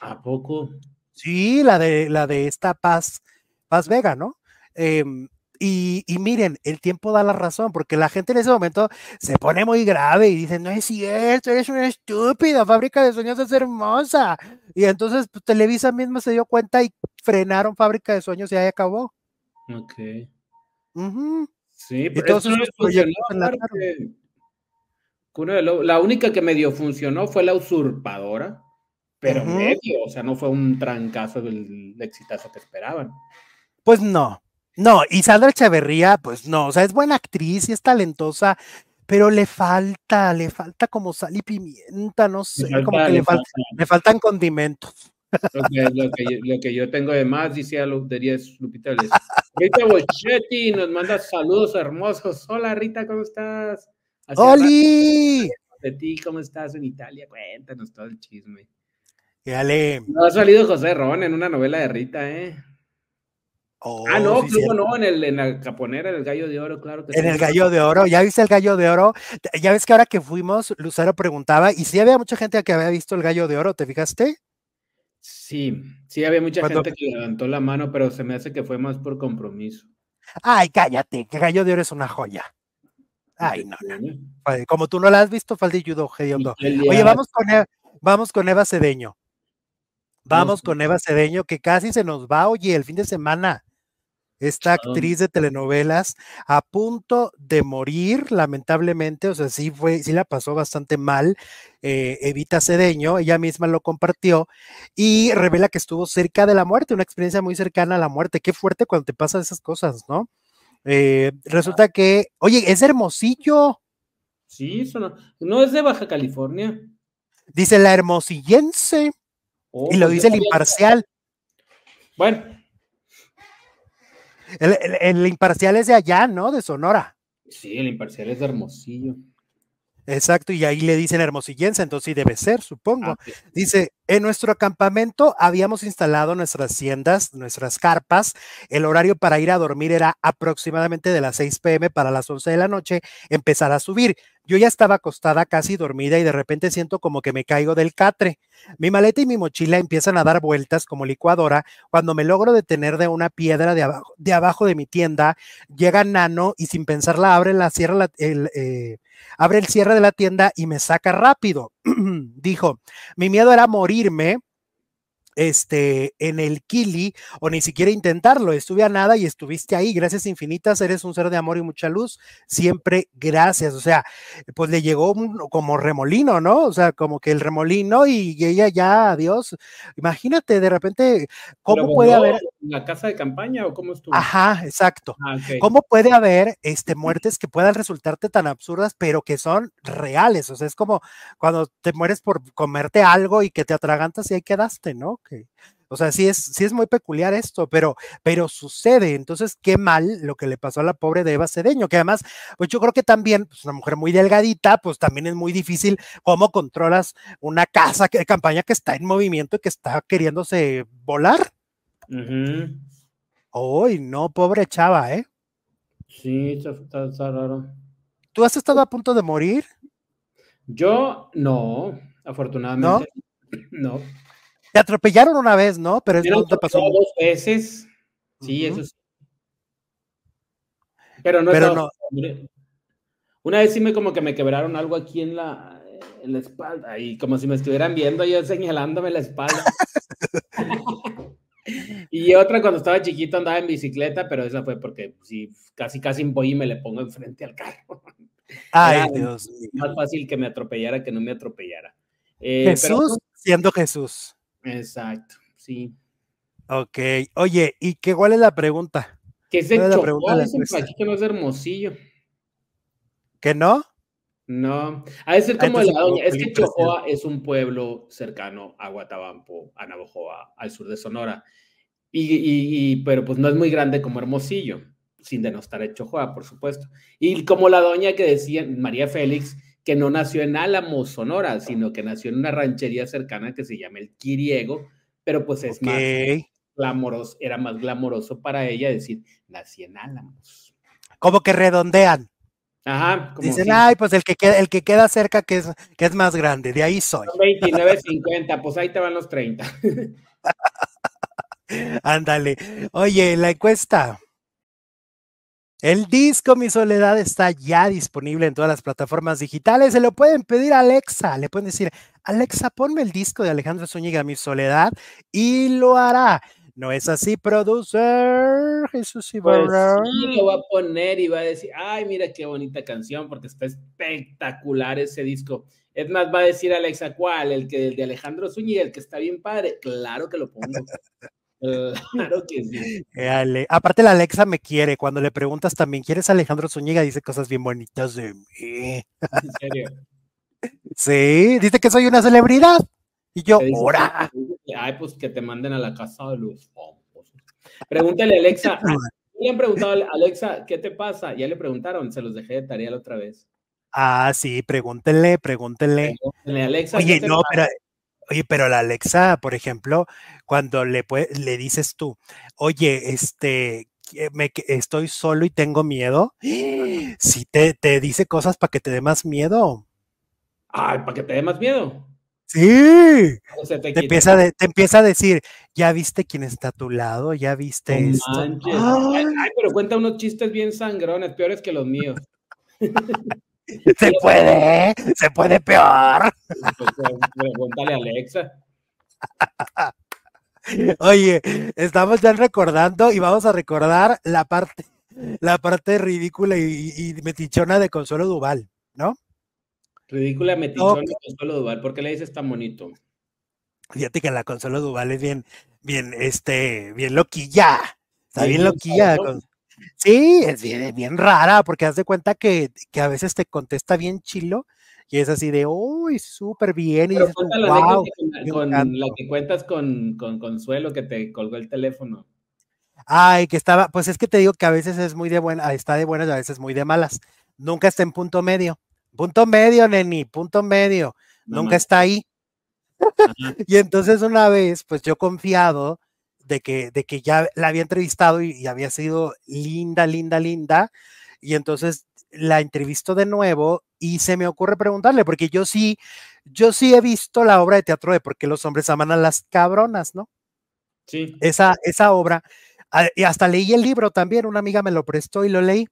¿A poco? Sí, la de la de esta Paz, Paz Vega, ¿no? Em, y, y miren, el tiempo da la razón, porque la gente en ese momento se pone muy grave y dice, no es cierto, eres una estúpida, Fábrica de Sueños es hermosa. Y entonces pues, Televisa misma se dio cuenta y frenaron Fábrica de Sueños y ahí acabó. Ok. Ujú. Sí, pero eso no funcionó, La única que medio funcionó fue la usurpadora, pero medio, o sea, no fue un trancazo del exitazo que esperaban. Pues no, no, y Sandra Echeverría, pues no, o sea, es buena actriz y es talentosa, pero le falta, le falta como sal y pimienta, no sé, como falta- que le falta, le faltan condimentos. Lo que, lo que yo, lo que yo tengo de más, dice a Lotería es Lupita. Rita Bochetti nos manda saludos hermosos. Hola Rita, ¿cómo estás? Hace ¡Oli! De ti, ¿cómo estás en Italia? Cuéntanos todo el chisme. Dale. No ha salido José Ron en una novela de Rita, ¿eh? Oh, ah, no, sí, cierto. no, en, el, en la caponera, en el gallo de oro, claro que En sí. el gallo de oro, ¿ya viste el gallo de oro? Ya ves que ahora que fuimos, Lucero preguntaba, y sí había mucha gente que había visto el gallo de oro, ¿te fijaste? Sí, sí, había mucha Cuando- gente que levantó la mano, pero se me hace que fue más por compromiso. Ay, cállate, que gallo de oro es una joya. Ay, no, no. Como tú no la has visto, de Yudo Hediondo. Oye, vamos con, E- vamos con Eva Cedeño. Vamos con Eva Cedeño, que casi se nos va, oye, el fin de semana. Esta actriz de telenovelas, a punto de morir, lamentablemente, o sea, sí fue, sí la pasó bastante mal. Eh, Evita Cedeño, ella misma lo compartió y revela que estuvo cerca de la muerte, una experiencia muy cercana a la muerte. Qué fuerte cuando te pasan esas cosas, ¿no? Eh, resulta que, oye, es hermosillo. Sí, eso no, no es de Baja California. Dice la hermosillense. Oh, y lo pues dice el imparcial. Bueno, El, el- el imparcial es de allá, ¿no? De Sonora. sí, el imparcial es de Hermosillo. Exacto, y ahí le dicen hermosillense, entonces sí debe ser, supongo. Ah. Dice, en nuestro acampamento habíamos instalado nuestras haciendas, nuestras carpas. El horario para ir a dormir era aproximadamente de las 6 pm para las 11 de la noche, empezar a subir. Yo ya estaba acostada casi dormida y de repente siento como que me caigo del catre. Mi maleta y mi mochila empiezan a dar vueltas como licuadora. Cuando me logro detener de una piedra de abajo de, mi tienda, llega Nano y sin pensarla eh, abre el cierre de la tienda y me saca rápido. Dijo, mi miedo era morirme este, en el Kili o ni siquiera intentarlo. Estuve a nada y estuviste ahí. Gracias infinitas. Eres un ser de amor y mucha luz. Siempre gracias. O sea, pues le llegó un- como remolino, ¿no? O sea, como que el remolino y ella ya, adiós. Imagínate, de repente, ¿cómo Pero puede haber? en ¿La casa de campaña o cómo estuvo? Ajá, exacto. Ah. ¿Cómo puede haber este, muertes que puedan resultarte tan absurdas, pero que son reales? O sea, es como cuando te mueres por comerte algo y que te atragantas y ahí quedaste, ¿no? O sea, sí es, sí es muy peculiar esto, pero, pero sucede. Entonces, qué mal lo que le pasó a la pobre de Eva Cedeño, que además, pues yo creo que también, pues una mujer muy delgadita, pues también es muy difícil cómo controlas una casa de campaña que está en movimiento y que está queriéndose volar. Ujú. Uy, no, pobre chava, ¿eh? Sí, está, está- está raro. ¿Tú has estado a punto de morir? Yo no, afortunadamente. No. Te atropellaron una vez, ¿no? Pero eso no te pasó. dos veces. Sí, eso sí. Pero no, Pero Una vez sí me como que me quebraron algo aquí en la, en la espalda y como si me estuvieran viendo yo señalándome la espalda. y otra cuando estaba chiquito andaba en bicicleta, pero esa fue porque sí, casi casi voy y me le pongo enfrente al carro. Ay, Era Dios. Más fácil que me atropellara que no me atropellara. Eh, pero- Jesús siendo Jesús. Exacto, sí. Ok. Oye, ¿y qué cuál es la pregunta? Que es de ¿Cuál es Chocó, aquí que no es de Hermosillo. ¿Que no? No, ha de ser Ah, como la doña. Es que. Chojoa es un pueblo cercano a Guatabampo, a Navojoa, al sur de Sonora. Y, y- y- pero pues no es muy grande como Hermosillo, sin denostar a Chojoa, por supuesto. Y como la doña que decía, María Félix, que no nació en Álamos, Sonora, sino que nació en una ranchería cercana que se llama El Quiriego, pero pues es más glamoroso, era más glamoroso para ella decir, nací en Álamos. Como que redondean. Ajá, como Dicen, ay, pues el que queda, el que queda cerca que es, que es más grande, de ahí soy. Son 29.50, pues ahí te van los 30. Ándale. Oye, la encuesta. El disco Mi Soledad está ya disponible en todas las plataformas digitales. Se lo pueden pedir a Alexa. Le pueden decir, Alexa, ponme el disco de Alejandro Zúñiga Mi Soledad y lo hará. ¿No es así, producer? Jesús Pues Ibarra. sí, lo va a poner y va a decir, ay, mira qué bonita canción, porque está espectacular ese disco. Es más, va a decir Alexa, ¿cuál? El que el de Alejandro Zúñiga, el que está bien padre. Claro que lo pongo. Claro que sí. Eh, Ale- Aparte, la Alexa me quiere. Cuando le preguntas también, ¿quieres a Alejandro Zúñiga? Dice cosas bien bonitas de mí. En serio. Sí, dice que soy una celebridad. Y yo, Te dice, ¡ora! Ay, pues que te manden a la casa de los famosos. Pregúntale, Alexa. ah, Le han preguntado, a Alexa, ¿qué te pasa? Ya le preguntaron, se los dejé de tarea la otra vez. Ah, sí, pregúntenle, pregúntenle. Pregúntale, Alexa, ¿qué Oye, no, pasa? pero, oye, pero la Alexa, por ejemplo, cuando le, le dices tú, oye, este, me, que estoy solo y tengo miedo, sí te, te dice cosas para que te dé más miedo. Ay, para que te dé más miedo. Sí, O sea, te empieza, de- te empieza a decir, ya viste quién está a tu lado, ya viste No esto. manches. Ay, Ay, ay, pero cuenta unos chistes bien sangrones, peores que los míos. se puede, se puede peor. Pregúntale a Alexa. Oye, estamos ya recordando y vamos a recordar la parte, la parte ridícula y, y metichona de Consuelo Duval, ¿no? Ridícula metichona de Consuelo Duval, ¿por qué le dices tan bonito? Fíjate que la Consuelo Duval es bien, bien, este, bien loquilla. Está bien loquilla. Sí, es bien, bien rara, porque haz de cuenta que, que, a veces te contesta bien chilo y es así de, uy, súper bien. Y dices, wow, con, la que cuentas con, con Consuelo que te colgó el teléfono. Ay, que estaba, pues es que te digo que a veces es muy de buena, está de buenas y a veces muy de malas. Nunca está en punto medio. Punto medio, neni, punto medio. Nunca está ahí. y entonces una vez, pues yo confiado de que, de que ya la había entrevistado y, había sido linda, linda, linda. Y entonces la entrevisto de nuevo y se me ocurre preguntarle, porque yo sí, yo sí he visto la obra de teatro de por qué los hombres aman a las cabronas, ¿no? Sí. Esa, esa obra. Ah, y hasta leí el libro también, una amiga me lo prestó y lo leí.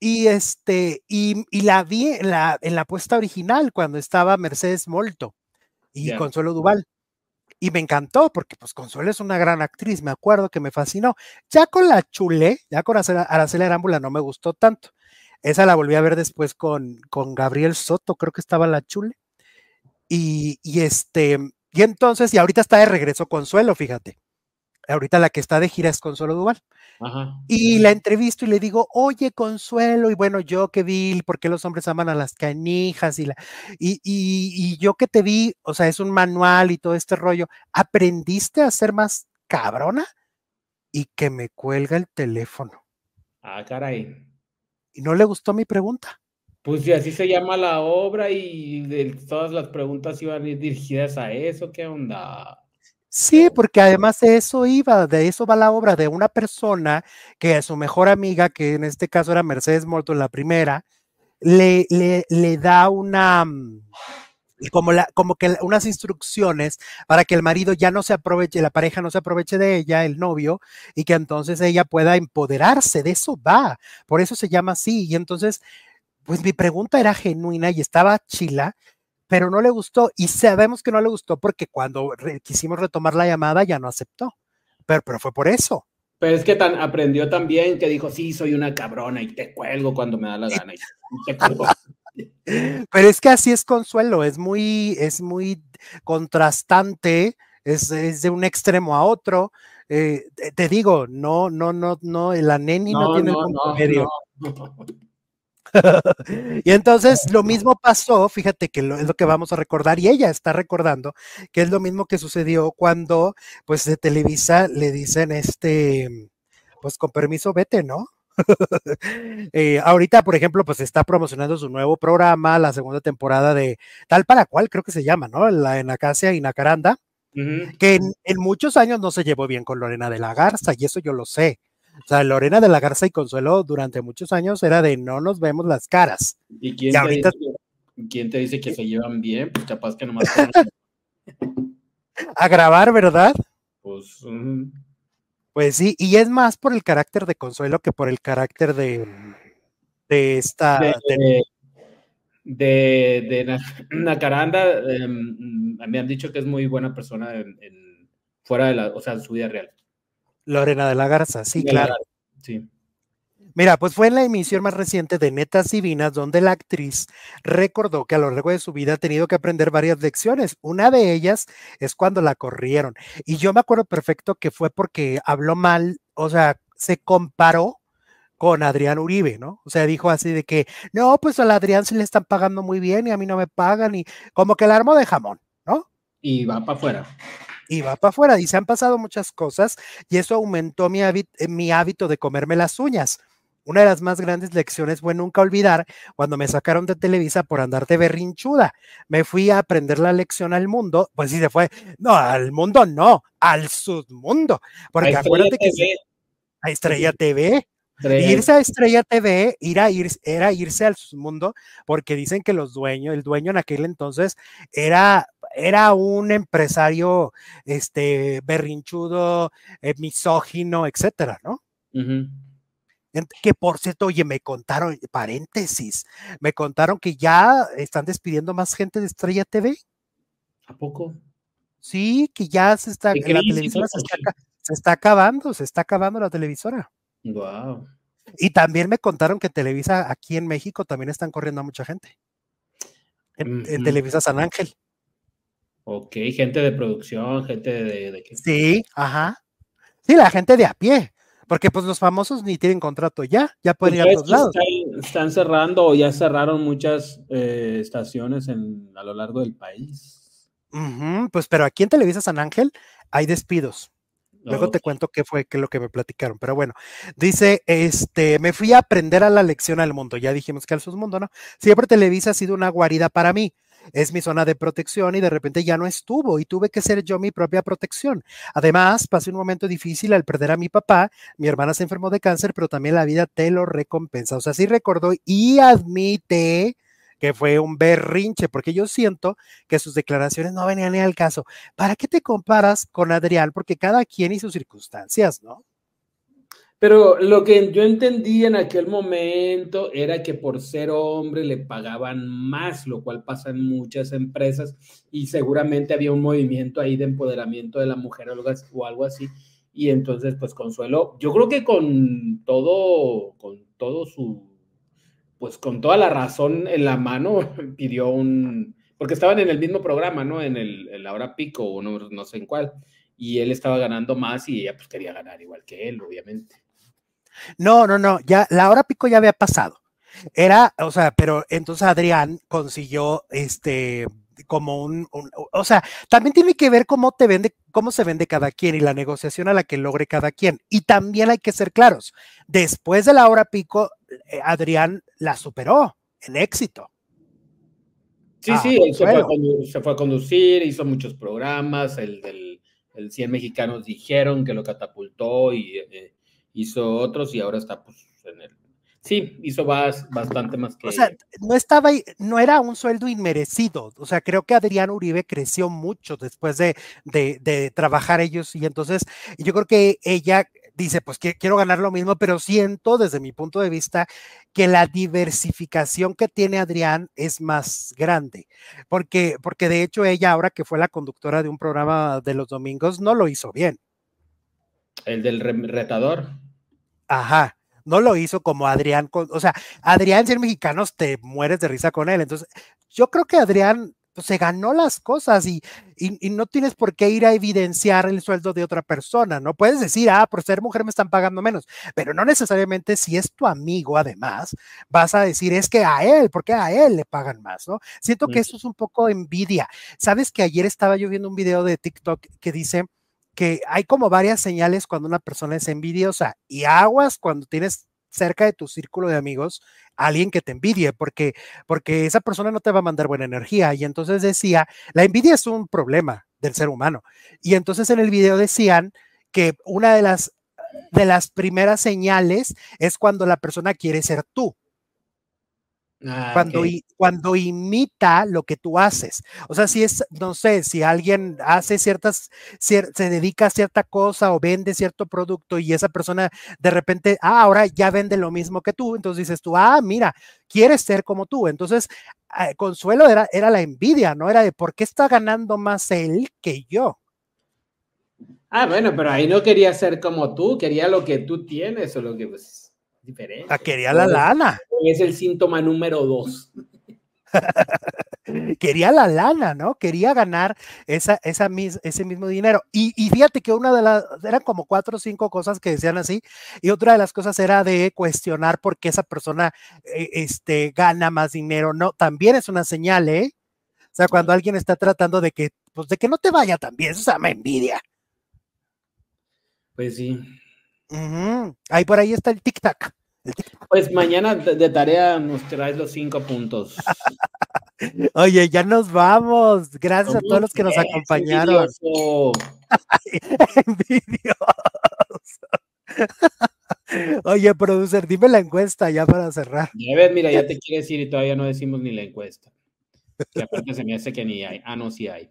Y este, y, y la vi en la, en la puesta original cuando estaba Mercedes Molto y Consuelo Duval. Y me encantó porque pues Consuelo es una gran actriz, me acuerdo que me fascinó. Ya con la Chule, ya con Araceli Arámbula no me gustó tanto. Esa la volví a ver después con, con Gabriel Soto, creo que estaba la Chule. Y, y este, y entonces, y ahorita está de regreso Consuelo, fíjate. Ahorita la que está de gira es Consuelo Duval. Y la entrevisto y le digo, oye, Consuelo, y bueno, yo que vi, ¿por qué los hombres aman a las canijas? Y, la, y, y, yo que te vi, o sea, es un manual y todo este rollo, ¿aprendiste a ser más cabrona? Y que me cuelga el teléfono. Ah, caray. Y no le gustó mi pregunta. Pues si así se llama la obra y de, todas las preguntas iban dirigidas a eso, ¿qué onda? Sí, porque además de eso iba, de eso va la obra de una persona que a su mejor amiga, que en este caso era Mercedes Morto, la primera, le, le, le da una, mm, como, la, como que unas instrucciones para que el marido ya no se aproveche, la pareja no se aproveche de ella, el novio, y que entonces ella pueda empoderarse, de eso va, por eso se llama así. Y entonces, pues mi pregunta era genuina y estaba chila, pero no le gustó y sabemos que no le gustó porque cuando quisimos retomar la llamada ya no aceptó, pero, pero fue por eso. Pero es que tan, aprendió también que dijo, sí, soy una cabrona y te cuelgo cuando me da la gana. pero es que así es Consuelo, es muy, es muy contrastante, es, es de un extremo a otro. Eh, te, digo, no, no, no, no, la neni no, tiene el punto medio. y entonces lo mismo pasó, fíjate que es lo que vamos a recordar y ella está recordando que es lo mismo que sucedió cuando pues de Televisa le dicen este, pues con permiso vete, ¿no? Eh, ahorita, por ejemplo, pues está promocionando su nuevo programa, la segunda temporada de Tal para cual, creo que se llama, ¿no? La en Acacia y Nacaranda, que en, en, muchos años no se llevó bien con Lorena de la Garza, y eso yo lo sé. O sea, Lorena de la Garza y Consuelo durante muchos años era de no nos vemos las caras. ¿Y quién, te, dice, ¿quién te dice que se llevan bien? Pues capaz que nomás. a grabar, ¿verdad? Pues. Pues sí, y es más por el carácter de Consuelo que por el carácter de, de esta. De, de, Nacaranda, em, me han dicho que es muy buena persona en, fuera de la, o sea, en su vida real. Lorena de la Garza, sí, claro. Sí. Mira, pues fue en la emisión más reciente de Netas Divinas donde la actriz recordó que a lo largo de su vida ha tenido que aprender varias lecciones. Una de ellas es cuando la corrieron. Y yo me acuerdo perfecto que fue porque habló mal, o sea, se comparó con Adrián Uribe, ¿no? O sea, dijo así de que, no, pues al Adrián se le están pagando muy bien y a mí no me pagan y como que el armo de jamón, ¿no? Y va para afuera y va para afuera. Y se han pasado muchas cosas y eso aumentó mi, hábito, eh, mi hábito de comerme las uñas. Una de las más grandes lecciones fue nunca olvidar cuando me sacaron de Televisa por andar de berrinchuda. Me fui a aprender la lección al mundo, pues sí se fue, no, al mundo no, al submundo. Porque acuérdate que a Estrella TV, Irse a Estrella TV ir a ir, era irse al mundo porque dicen que los dueños, el dueño en aquel entonces era, era un empresario este, berrinchudo, eh, misógino, etcétera, ¿no? Que por cierto, oye, me contaron, paréntesis, me contaron que ya están despidiendo más gente de Estrella TV. ¿A poco? Sí, que ya se está, la televisora se está, se está, acabando, se está acabando la televisora. Wow. Y también me contaron que Televisa aquí en México también están corriendo a mucha gente. En, Televisa San Ángel. Ok, gente de producción, gente de, de... Sí, ajá. Sí, la gente de a pie. Porque pues los famosos ni tienen contrato ya, ya pueden ir a todos lados. Están, cerrando o ya cerraron muchas eh, estaciones en, a lo largo del país. pues pero aquí en Televisa San Ángel hay despidos. Luego te cuento qué fue qué lo que me platicaron, pero bueno, dice, este, me fui a aprender a la lección al mundo, ya dijimos que al mundo, ¿no? Siempre Televisa ha sido una guarida para mí es mi zona de protección y de repente ya no estuvo y tuve que ser yo mi propia protección. Además, pasé un momento difícil al perder a mi papá, mi hermana se enfermó de cáncer, pero también la vida te lo recompensa. O sea, sí recordó y admite que fue un berrinche, porque yo siento que sus declaraciones no venían ni al caso. ¿Para qué te comparas con Adrián? Porque cada quien y sus circunstancias, ¿no? Pero lo que yo entendí en aquel momento era que por ser hombre le pagaban más, lo cual pasa en muchas empresas y seguramente había un movimiento ahí de empoderamiento de la mujer o algo así. Y entonces, pues Consuelo, yo creo que con todo, con todo su, pues con toda la razón en la mano, pidió un, porque estaban en el mismo programa, ¿no? En, el, la hora pico o no, no sé en cuál. Y él estaba ganando más y ella pues quería ganar igual que él, obviamente. No, no, no, ya la hora pico ya había pasado. Era, o sea, pero entonces Adrián consiguió este como un, o sea, también tiene que ver cómo te vende, cómo se vende cada quien y la negociación a la que logre cada quien. Y también hay que ser claros, después de la hora pico, eh, Adrián la superó en éxito. Sí, sí, él se fue, a conducir, hizo muchos programas, el del el 100 mexicanos dijeron que lo catapultó y eh, hizo otros y ahora está pues en el... Sí, hizo bastante más que... O sea, no estaba, no era un sueldo inmerecido. O sea, creo que Adrián Uribe creció mucho después de, de, trabajar ellos y entonces yo creo que ella dice, pues que quiero ganar lo mismo, pero siento desde mi punto de vista que la diversificación que tiene Adrián es más grande, porque, porque de hecho ella ahora que fue la conductora de un programa de los domingos no lo hizo bien. El del retador. Ajá, no lo hizo como Adrián, o sea, Adrián, si mexicanos, te mueres de risa con él. Entonces, yo creo que Adrián pues, se ganó las cosas y, y, no tienes por qué ir a evidenciar el sueldo de otra persona, ¿no? Puedes decir, ah, por ser mujer me están pagando menos, pero no necesariamente si es tu amigo, además, vas a decir, es que a él, porque a él le pagan más, ¿no? Siento que eso es un poco envidia. Sabes que ayer estaba yo viendo un video de TikTok que dice que hay como varias señales cuando una persona es envidiosa y aguas cuando tienes cerca de tu círculo de amigos alguien que te envidie, porque, porque esa persona no te va a mandar buena energía. Y entonces decía, la envidia es un problema del ser humano. Y entonces en el video decían que una de las, de las primeras señales es cuando la persona quiere ser tú. Ah, cuando, cuando imita lo que tú haces. O sea, si es, no sé, si alguien hace ciertas, se dedica a cierta cosa o vende cierto producto y esa persona de repente, ah, ahora ya vende lo mismo que tú, entonces dices tú, ah, mira, quieres ser como tú. Entonces, ah, Consuelo era, era la envidia, ¿no? Era de por qué está ganando más él que yo. Ah, bueno, pero ahí no quería ser como tú, quería lo que tú tienes o lo que pues diferente. Ah, quería la lana. Es el síntoma número dos. quería la lana, ¿no? Quería ganar esa, esa ese mismo dinero. Y, fíjate que una de las, eran como cuatro o cinco cosas que decían así, y otra de las cosas era de cuestionar por qué esa persona eh, este, gana más dinero, ¿no? También es una señal, ¿eh? O sea, cuando alguien está tratando de que, pues de que no te vaya tan bien, eso se llama envidia. Pues sí. Ahí por ahí está el tic-tac. Pues mañana de tarea nos traes los cinco puntos. Oye, ya nos vamos. Gracias a todos los que nos acompañaron. Oye, producer, dime la encuesta ya para cerrar. Ya ves, mira, ya te quiere decir y todavía no decimos ni la encuesta. Que aparte se me hace que ni hay. Ah, no, sí hay.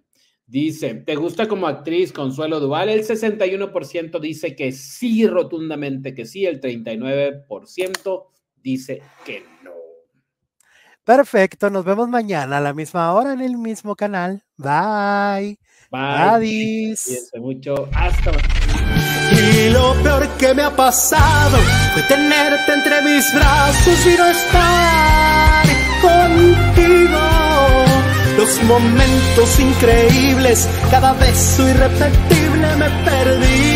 Dice, ¿te gusta como actriz Consuelo Duval? El 61% dice que sí, rotundamente que sí, el 39% dice que no. Perfecto, nos vemos mañana a la misma hora en el mismo canal. Bye. Bye. Adiós. mucho. Hasta Y lo peor que me ha pasado fue tenerte entre mis brazos y no estar contigo. Momentos increíbles, cada beso irrepetible me perdí.